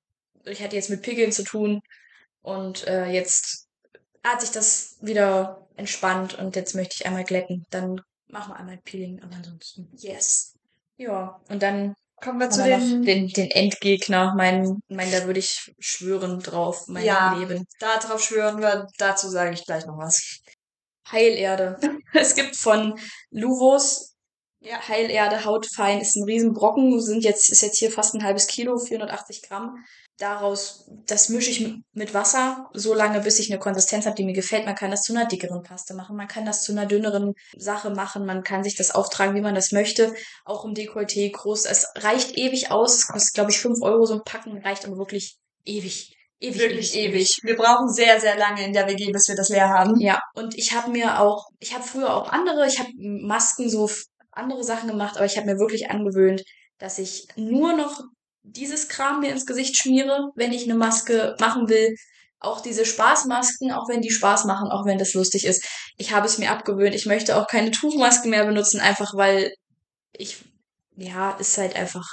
Speaker 1: ich hatte jetzt mit Pickeln zu tun und äh, jetzt hat sich das wieder entspannt und jetzt möchte ich einmal glätten, dann machen wir einmal ein Peeling, aber ansonsten.
Speaker 2: Yes.
Speaker 1: Ja, und dann
Speaker 2: Kommen wir zu den,
Speaker 1: den, den Endgegner, mein, mein, da würde ich schwören drauf, mein
Speaker 2: Ja.
Speaker 1: Leben.
Speaker 2: darauf schwören wir, dazu sage ich gleich noch was.
Speaker 1: Heilerde. Es gibt von Luvos
Speaker 2: Ja.
Speaker 1: Heilerde, hautfein, ist ein Riesenbrocken, sind jetzt, ist jetzt hier fast ein halbes Kilo, 480 Gramm. Daraus, das mische ich mit Wasser, so lange, bis ich eine Konsistenz habe, die mir gefällt. Man kann das zu einer dickeren Paste machen, man kann das zu einer dünneren Sache machen, man kann sich das auftragen, wie man das möchte. Auch im Dekolleté groß. Es reicht ewig aus. Es kostet, glaube ich, fünf Euro so ein Packen, reicht aber wirklich ewig. Ewig,
Speaker 2: Wirklich ewig. Wir brauchen sehr, sehr lange in der WG, bis wir das leer haben.
Speaker 1: Ja, und ich habe mir auch, ich habe früher auch andere, ich habe Masken so andere Sachen gemacht, aber ich habe mir wirklich angewöhnt, dass ich nur noch dieses Kram mir ins Gesicht schmiere, wenn ich eine Maske machen will. Auch diese Spaßmasken, auch wenn die Spaß machen, auch wenn das lustig ist. Ich habe es mir abgewöhnt. Ich möchte auch keine Tuchmasken mehr benutzen, einfach weil ich, ja, ist halt einfach,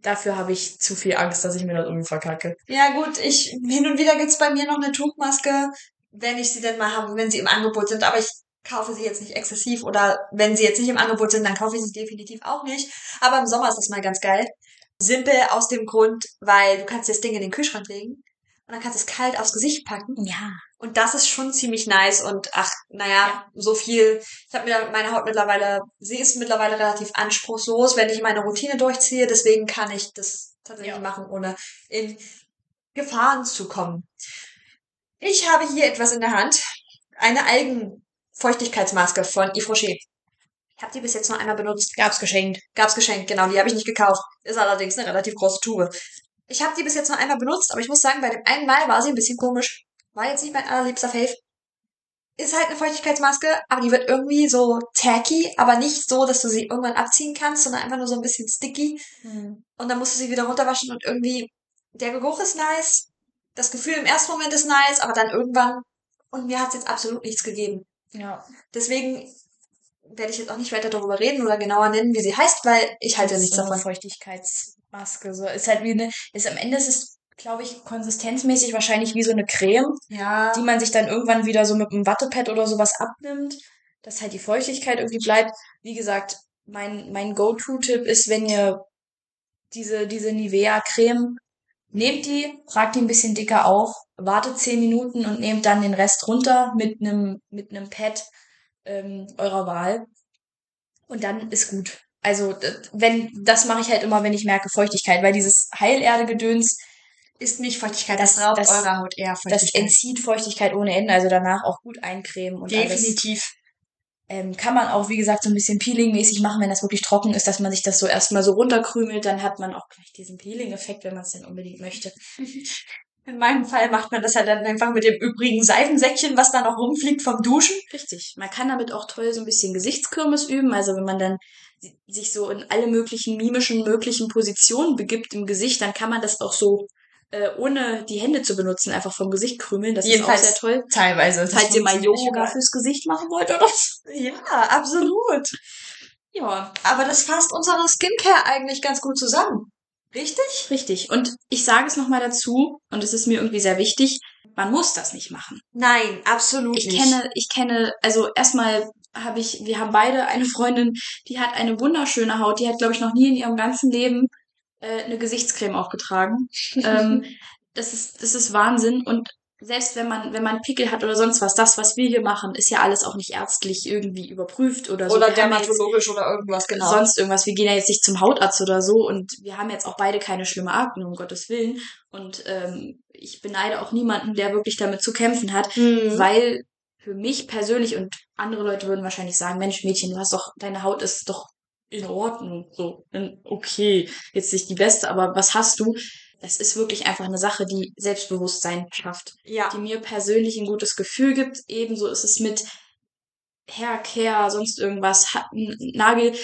Speaker 1: dafür habe ich zu viel Angst, dass ich mir das irgendwie verkacke.
Speaker 2: Ja gut, ich, hin und wieder gibt's bei mir noch eine Tuchmaske, wenn ich sie denn mal habe, wenn sie im Angebot sind. Aber ich kaufe sie jetzt nicht exzessiv oder wenn sie jetzt nicht im Angebot sind, dann kaufe ich sie definitiv auch nicht. Aber im Sommer ist das mal ganz geil. Simpel aus dem Grund, weil du kannst das Ding in den Kühlschrank legen und dann kannst du es kalt aufs Gesicht packen.
Speaker 1: Ja.
Speaker 2: Und das ist schon ziemlich nice und ach, naja, ja. so viel. Ich habe mir meine Haut mittlerweile, sie ist mittlerweile relativ anspruchslos, wenn ich meine Routine durchziehe. Deswegen kann ich das tatsächlich ja. machen, ohne in Gefahren zu kommen. Ich habe hier etwas in der Hand. Eine Algenfeuchtigkeitsmaske von Yves Rocher. Ich habe die bis jetzt nur einmal benutzt.
Speaker 1: Gab's geschenkt.
Speaker 2: Gab's geschenkt, genau. Die habe ich nicht gekauft. Ist allerdings eine relativ große Tube. Ich habe die bis jetzt nur einmal benutzt, aber ich muss sagen, bei dem einen Mal war sie ein bisschen komisch. War jetzt nicht mein allerliebster Fave. Ist halt eine Feuchtigkeitsmaske, aber die wird irgendwie so tacky, aber nicht so, dass du sie irgendwann abziehen kannst, sondern einfach nur so ein bisschen sticky. Hm. Und dann musst du sie wieder runterwaschen und irgendwie, der Geruch ist nice, das Gefühl im ersten Moment ist nice, aber dann irgendwann, und mir hat's jetzt absolut nichts gegeben.
Speaker 1: Ja.
Speaker 2: Deswegen werde ich jetzt auch nicht weiter darüber reden oder genauer nennen, wie sie heißt, weil ich halte nichts davon.
Speaker 1: Feuchtigkeitsmaske. So ist halt wie eine, ist am Ende ist es, glaube ich, konsistenzmäßig wahrscheinlich wie so eine Creme,
Speaker 2: ja.
Speaker 1: die man sich dann irgendwann wieder so mit einem Wattepad oder sowas abnimmt, dass halt die Feuchtigkeit irgendwie bleibt. Wie gesagt, mein, mein Go-To-Tipp ist, wenn ihr diese, diese Nivea-Creme Nehmt die, tragt die ein bisschen dicker auf, wartet zehn Minuten und nehmt dann den Rest runter mit einem mit einem Pad ähm, eurer Wahl. Und dann ist gut. Also, wenn, das mache ich halt immer, wenn ich merke Feuchtigkeit, weil dieses Heilerde-Gedöns
Speaker 2: ist nicht Feuchtigkeit, das, das raubt das, eurer Haut eher
Speaker 1: Feuchtigkeit. Das entzieht Feuchtigkeit ohne Ende, also danach auch gut eincremen und
Speaker 2: Definitiv.
Speaker 1: Alles. Ähm, kann man auch, wie gesagt, so ein bisschen Peeling-mäßig machen, wenn das wirklich trocken ist, dass man sich das so erstmal so runterkrümelt, dann hat man auch gleich diesen Peeling-Effekt, wenn man es denn unbedingt möchte.
Speaker 2: In meinem Fall macht man das halt dann einfach mit dem übrigen Seifensäckchen, was da noch rumfliegt vom Duschen.
Speaker 1: Richtig. Man kann damit auch toll so ein bisschen Gesichtskirmes üben. Also wenn man dann sich so in alle möglichen mimischen möglichen Positionen begibt im Gesicht, dann kann man das auch so äh, ohne die Hände zu benutzen einfach vom Gesicht krümeln. Das Jedenfalls ist auch sehr toll.
Speaker 2: Teilweise.
Speaker 1: Falls ihr mal Yoga fürs Gesicht machen wollt oder so.
Speaker 2: Ja, absolut.
Speaker 1: ja.
Speaker 2: Aber das fasst unsere Skincare eigentlich ganz gut zusammen. Richtig?
Speaker 1: Richtig. Und ich sage es nochmal dazu, und es ist mir irgendwie sehr wichtig, man muss das nicht machen.
Speaker 2: Nein, absolut
Speaker 1: ich
Speaker 2: nicht.
Speaker 1: kenne, ich kenne, also erstmal habe ich, wir haben beide eine Freundin, die hat eine wunderschöne Haut, die hat, glaube ich, noch nie in ihrem ganzen Leben äh, eine Gesichtscreme aufgetragen. ähm, das ist, das ist Wahnsinn. Und selbst wenn man, wenn man Pickel hat oder sonst was, das, was wir hier machen, ist ja alles auch nicht ärztlich irgendwie überprüft oder so.
Speaker 2: Oder dermatologisch oder irgendwas, genau.
Speaker 1: Sonst irgendwas. Wir gehen ja jetzt nicht zum Hautarzt oder so und wir haben jetzt auch beide keine schlimme Akne, um Gottes Willen. Und ähm, ich beneide auch niemanden, der wirklich damit zu kämpfen hat, mhm. weil für mich persönlich und andere Leute würden wahrscheinlich sagen, Mensch, Mädchen, du hast doch, deine Haut ist doch in Ordnung, so, okay, jetzt nicht die beste, aber was hast du? Das ist wirklich einfach eine Sache, die Selbstbewusstsein schafft.
Speaker 2: Ja.
Speaker 1: Die mir persönlich ein gutes Gefühl gibt. Ebenso ist es mit Hair Care, sonst irgendwas, Nagel.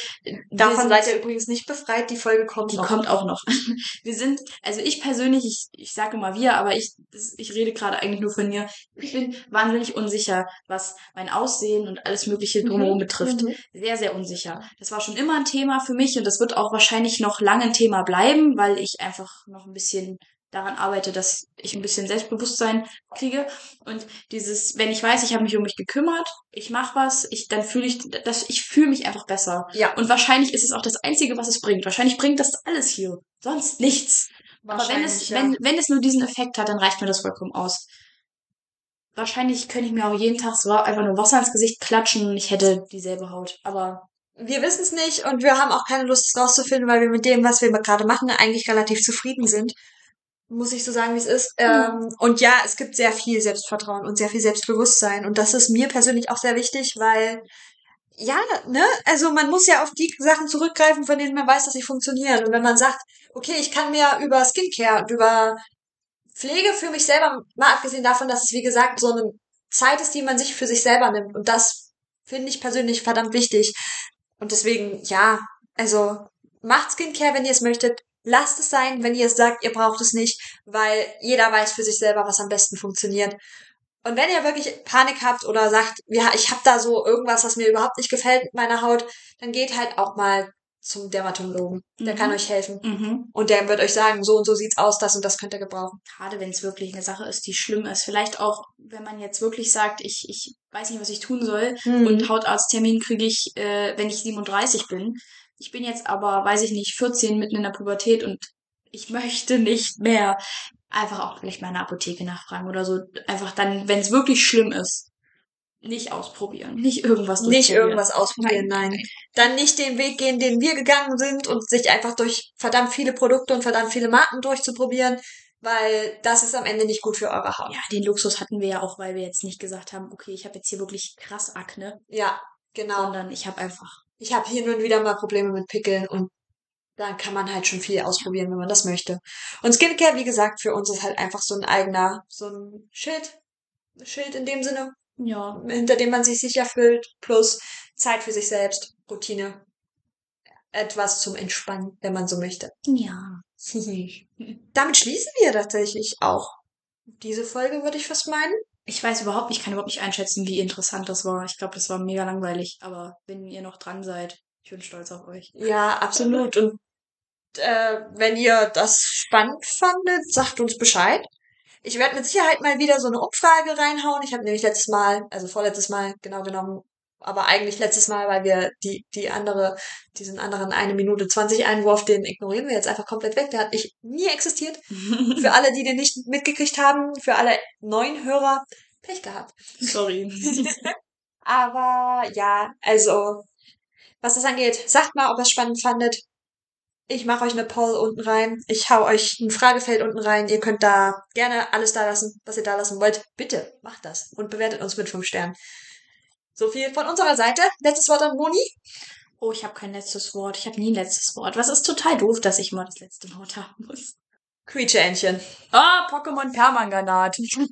Speaker 2: Davon seid ihr übrigens nicht befreit, die Folge kommt
Speaker 1: die noch. Die kommt auch noch. Wir sind, also ich persönlich, ich, ich sage immer wir, aber ich, ich rede gerade eigentlich nur von mir. Ich bin wahnsinnig unsicher, was mein Aussehen und alles mögliche drumherum mhm. betrifft. Mhm. Sehr, sehr unsicher. Das war schon immer ein Thema für mich und das wird auch wahrscheinlich noch lange ein Thema bleiben, weil ich einfach noch ein bisschen daran arbeite, dass ich ein bisschen Selbstbewusstsein kriege und dieses, wenn ich weiß, ich habe mich um mich gekümmert, ich mache was, ich dann fühle ich, dass ich fühle mich einfach besser.
Speaker 2: Ja.
Speaker 1: Und wahrscheinlich ist es auch das einzige, was es bringt. Wahrscheinlich bringt das alles hier, sonst nichts. Aber wenn es ja. wenn wenn es nur diesen Effekt hat, dann reicht mir das vollkommen aus. Wahrscheinlich könnte ich mir auch jeden Tag so einfach nur Wasser ins Gesicht klatschen und ich hätte dieselbe Haut. Aber
Speaker 2: wir wissen es nicht und wir haben auch keine Lust, es rauszufinden, weil wir mit dem, was wir gerade machen, eigentlich relativ zufrieden sind. Muss ich so sagen, wie es ist. Ähm, und ja, es gibt sehr viel Selbstvertrauen und sehr viel Selbstbewusstsein. Und das ist mir persönlich auch sehr wichtig, weil ja, ne, also man muss ja auf die Sachen zurückgreifen, von denen man weiß, dass sie funktionieren. Und wenn man sagt, okay, ich kann mir über Skincare und über Pflege für mich selber, mal abgesehen davon, dass es wie gesagt so eine Zeit ist, die man sich für sich selber nimmt. Und das finde ich persönlich verdammt wichtig. Und deswegen, ja, also macht Skincare, wenn ihr es möchtet. Lasst es sein, wenn ihr es sagt, ihr braucht es nicht, weil jeder weiß für sich selber, was am besten funktioniert. Und wenn ihr wirklich Panik habt oder sagt, ja, ich habe da so irgendwas, was mir überhaupt nicht gefällt mit meiner Haut, dann geht halt auch mal zum Dermatologen. Der
Speaker 1: Mhm.
Speaker 2: kann euch helfen.
Speaker 1: Mhm.
Speaker 2: Und der wird euch sagen, so und so sieht's aus, das und das könnt ihr gebrauchen.
Speaker 1: Gerade wenn es wirklich eine Sache ist, die schlimm ist. Vielleicht auch, wenn man jetzt wirklich sagt, ich, ich weiß nicht, was ich tun soll.
Speaker 2: Mhm.
Speaker 1: Und Hautarzttermin kriege ich, äh, wenn ich 37 bin. Ich bin jetzt aber, weiß ich nicht, 14 mitten in der Pubertät und ich möchte nicht mehr einfach auch vielleicht mal in der Apotheke nachfragen oder so. Einfach dann, wenn es wirklich schlimm ist, nicht ausprobieren. Nicht irgendwas
Speaker 2: Nicht
Speaker 1: durchprobieren.
Speaker 2: irgendwas ausprobieren, nein. Dann nicht den Weg gehen, den wir gegangen sind und sich einfach durch verdammt viele Produkte und verdammt viele Marken durchzuprobieren, weil das ist am Ende nicht gut für eure Haut.
Speaker 1: Ja, den Luxus hatten wir ja auch, weil wir jetzt nicht gesagt haben, okay, ich habe jetzt hier wirklich krass Akne,
Speaker 2: Ja, genau.
Speaker 1: sondern ich habe einfach
Speaker 2: Ich habe hier nun wieder mal Probleme mit Pickeln und dann kann man halt schon viel ausprobieren, wenn man das möchte. Und Skincare, wie gesagt, für uns ist halt einfach so ein eigener, so ein Schild. Schild in dem Sinne,
Speaker 1: ja,
Speaker 2: hinter dem man sich sicher fühlt, plus Zeit für sich selbst, Routine. Etwas zum Entspannen, wenn man so möchte.
Speaker 1: ja.
Speaker 2: Damit schließen wir tatsächlich auch diese Folge, würde ich fast meinen.
Speaker 1: Ich weiß überhaupt nicht, ich kann überhaupt nicht einschätzen, wie interessant das war. Ich glaube, das war mega langweilig, aber wenn ihr noch dran seid, ich bin stolz auf euch.
Speaker 2: Ja, absolut. Und äh, wenn ihr das spannend fandet, sagt uns Bescheid. Ich werde mit Sicherheit mal wieder so eine Umfrage reinhauen. Ich habe nämlich letztes Mal, also vorletztes Mal genau genommen, aber eigentlich letztes Mal, weil wir die, die andere, diesen anderen eine Minute 20 Einwurf, den ignorieren wir jetzt einfach komplett weg. Der hat nicht, nie existiert. Für alle, die den nicht mitgekriegt haben, für alle neuen Hörer, Pech gehabt.
Speaker 1: Sorry.
Speaker 2: Aber ja, also, was das angeht, sagt mal, ob ihr es spannend fandet. Ich mache euch eine Poll unten rein. Ich hau euch ein Fragefeld unten rein. Ihr könnt da gerne alles da lassen, was ihr da lassen wollt. Bitte macht das und bewertet uns mit fünf Sternen. So viel von unserer Seite. Letztes Wort an Moni.
Speaker 1: Oh, ich habe kein letztes Wort. Ich habe nie ein letztes Wort. Was ist total doof, dass ich mal das letzte Wort haben muss.
Speaker 2: Creature-Entchen.
Speaker 1: Ah, Pokémon Permanganat.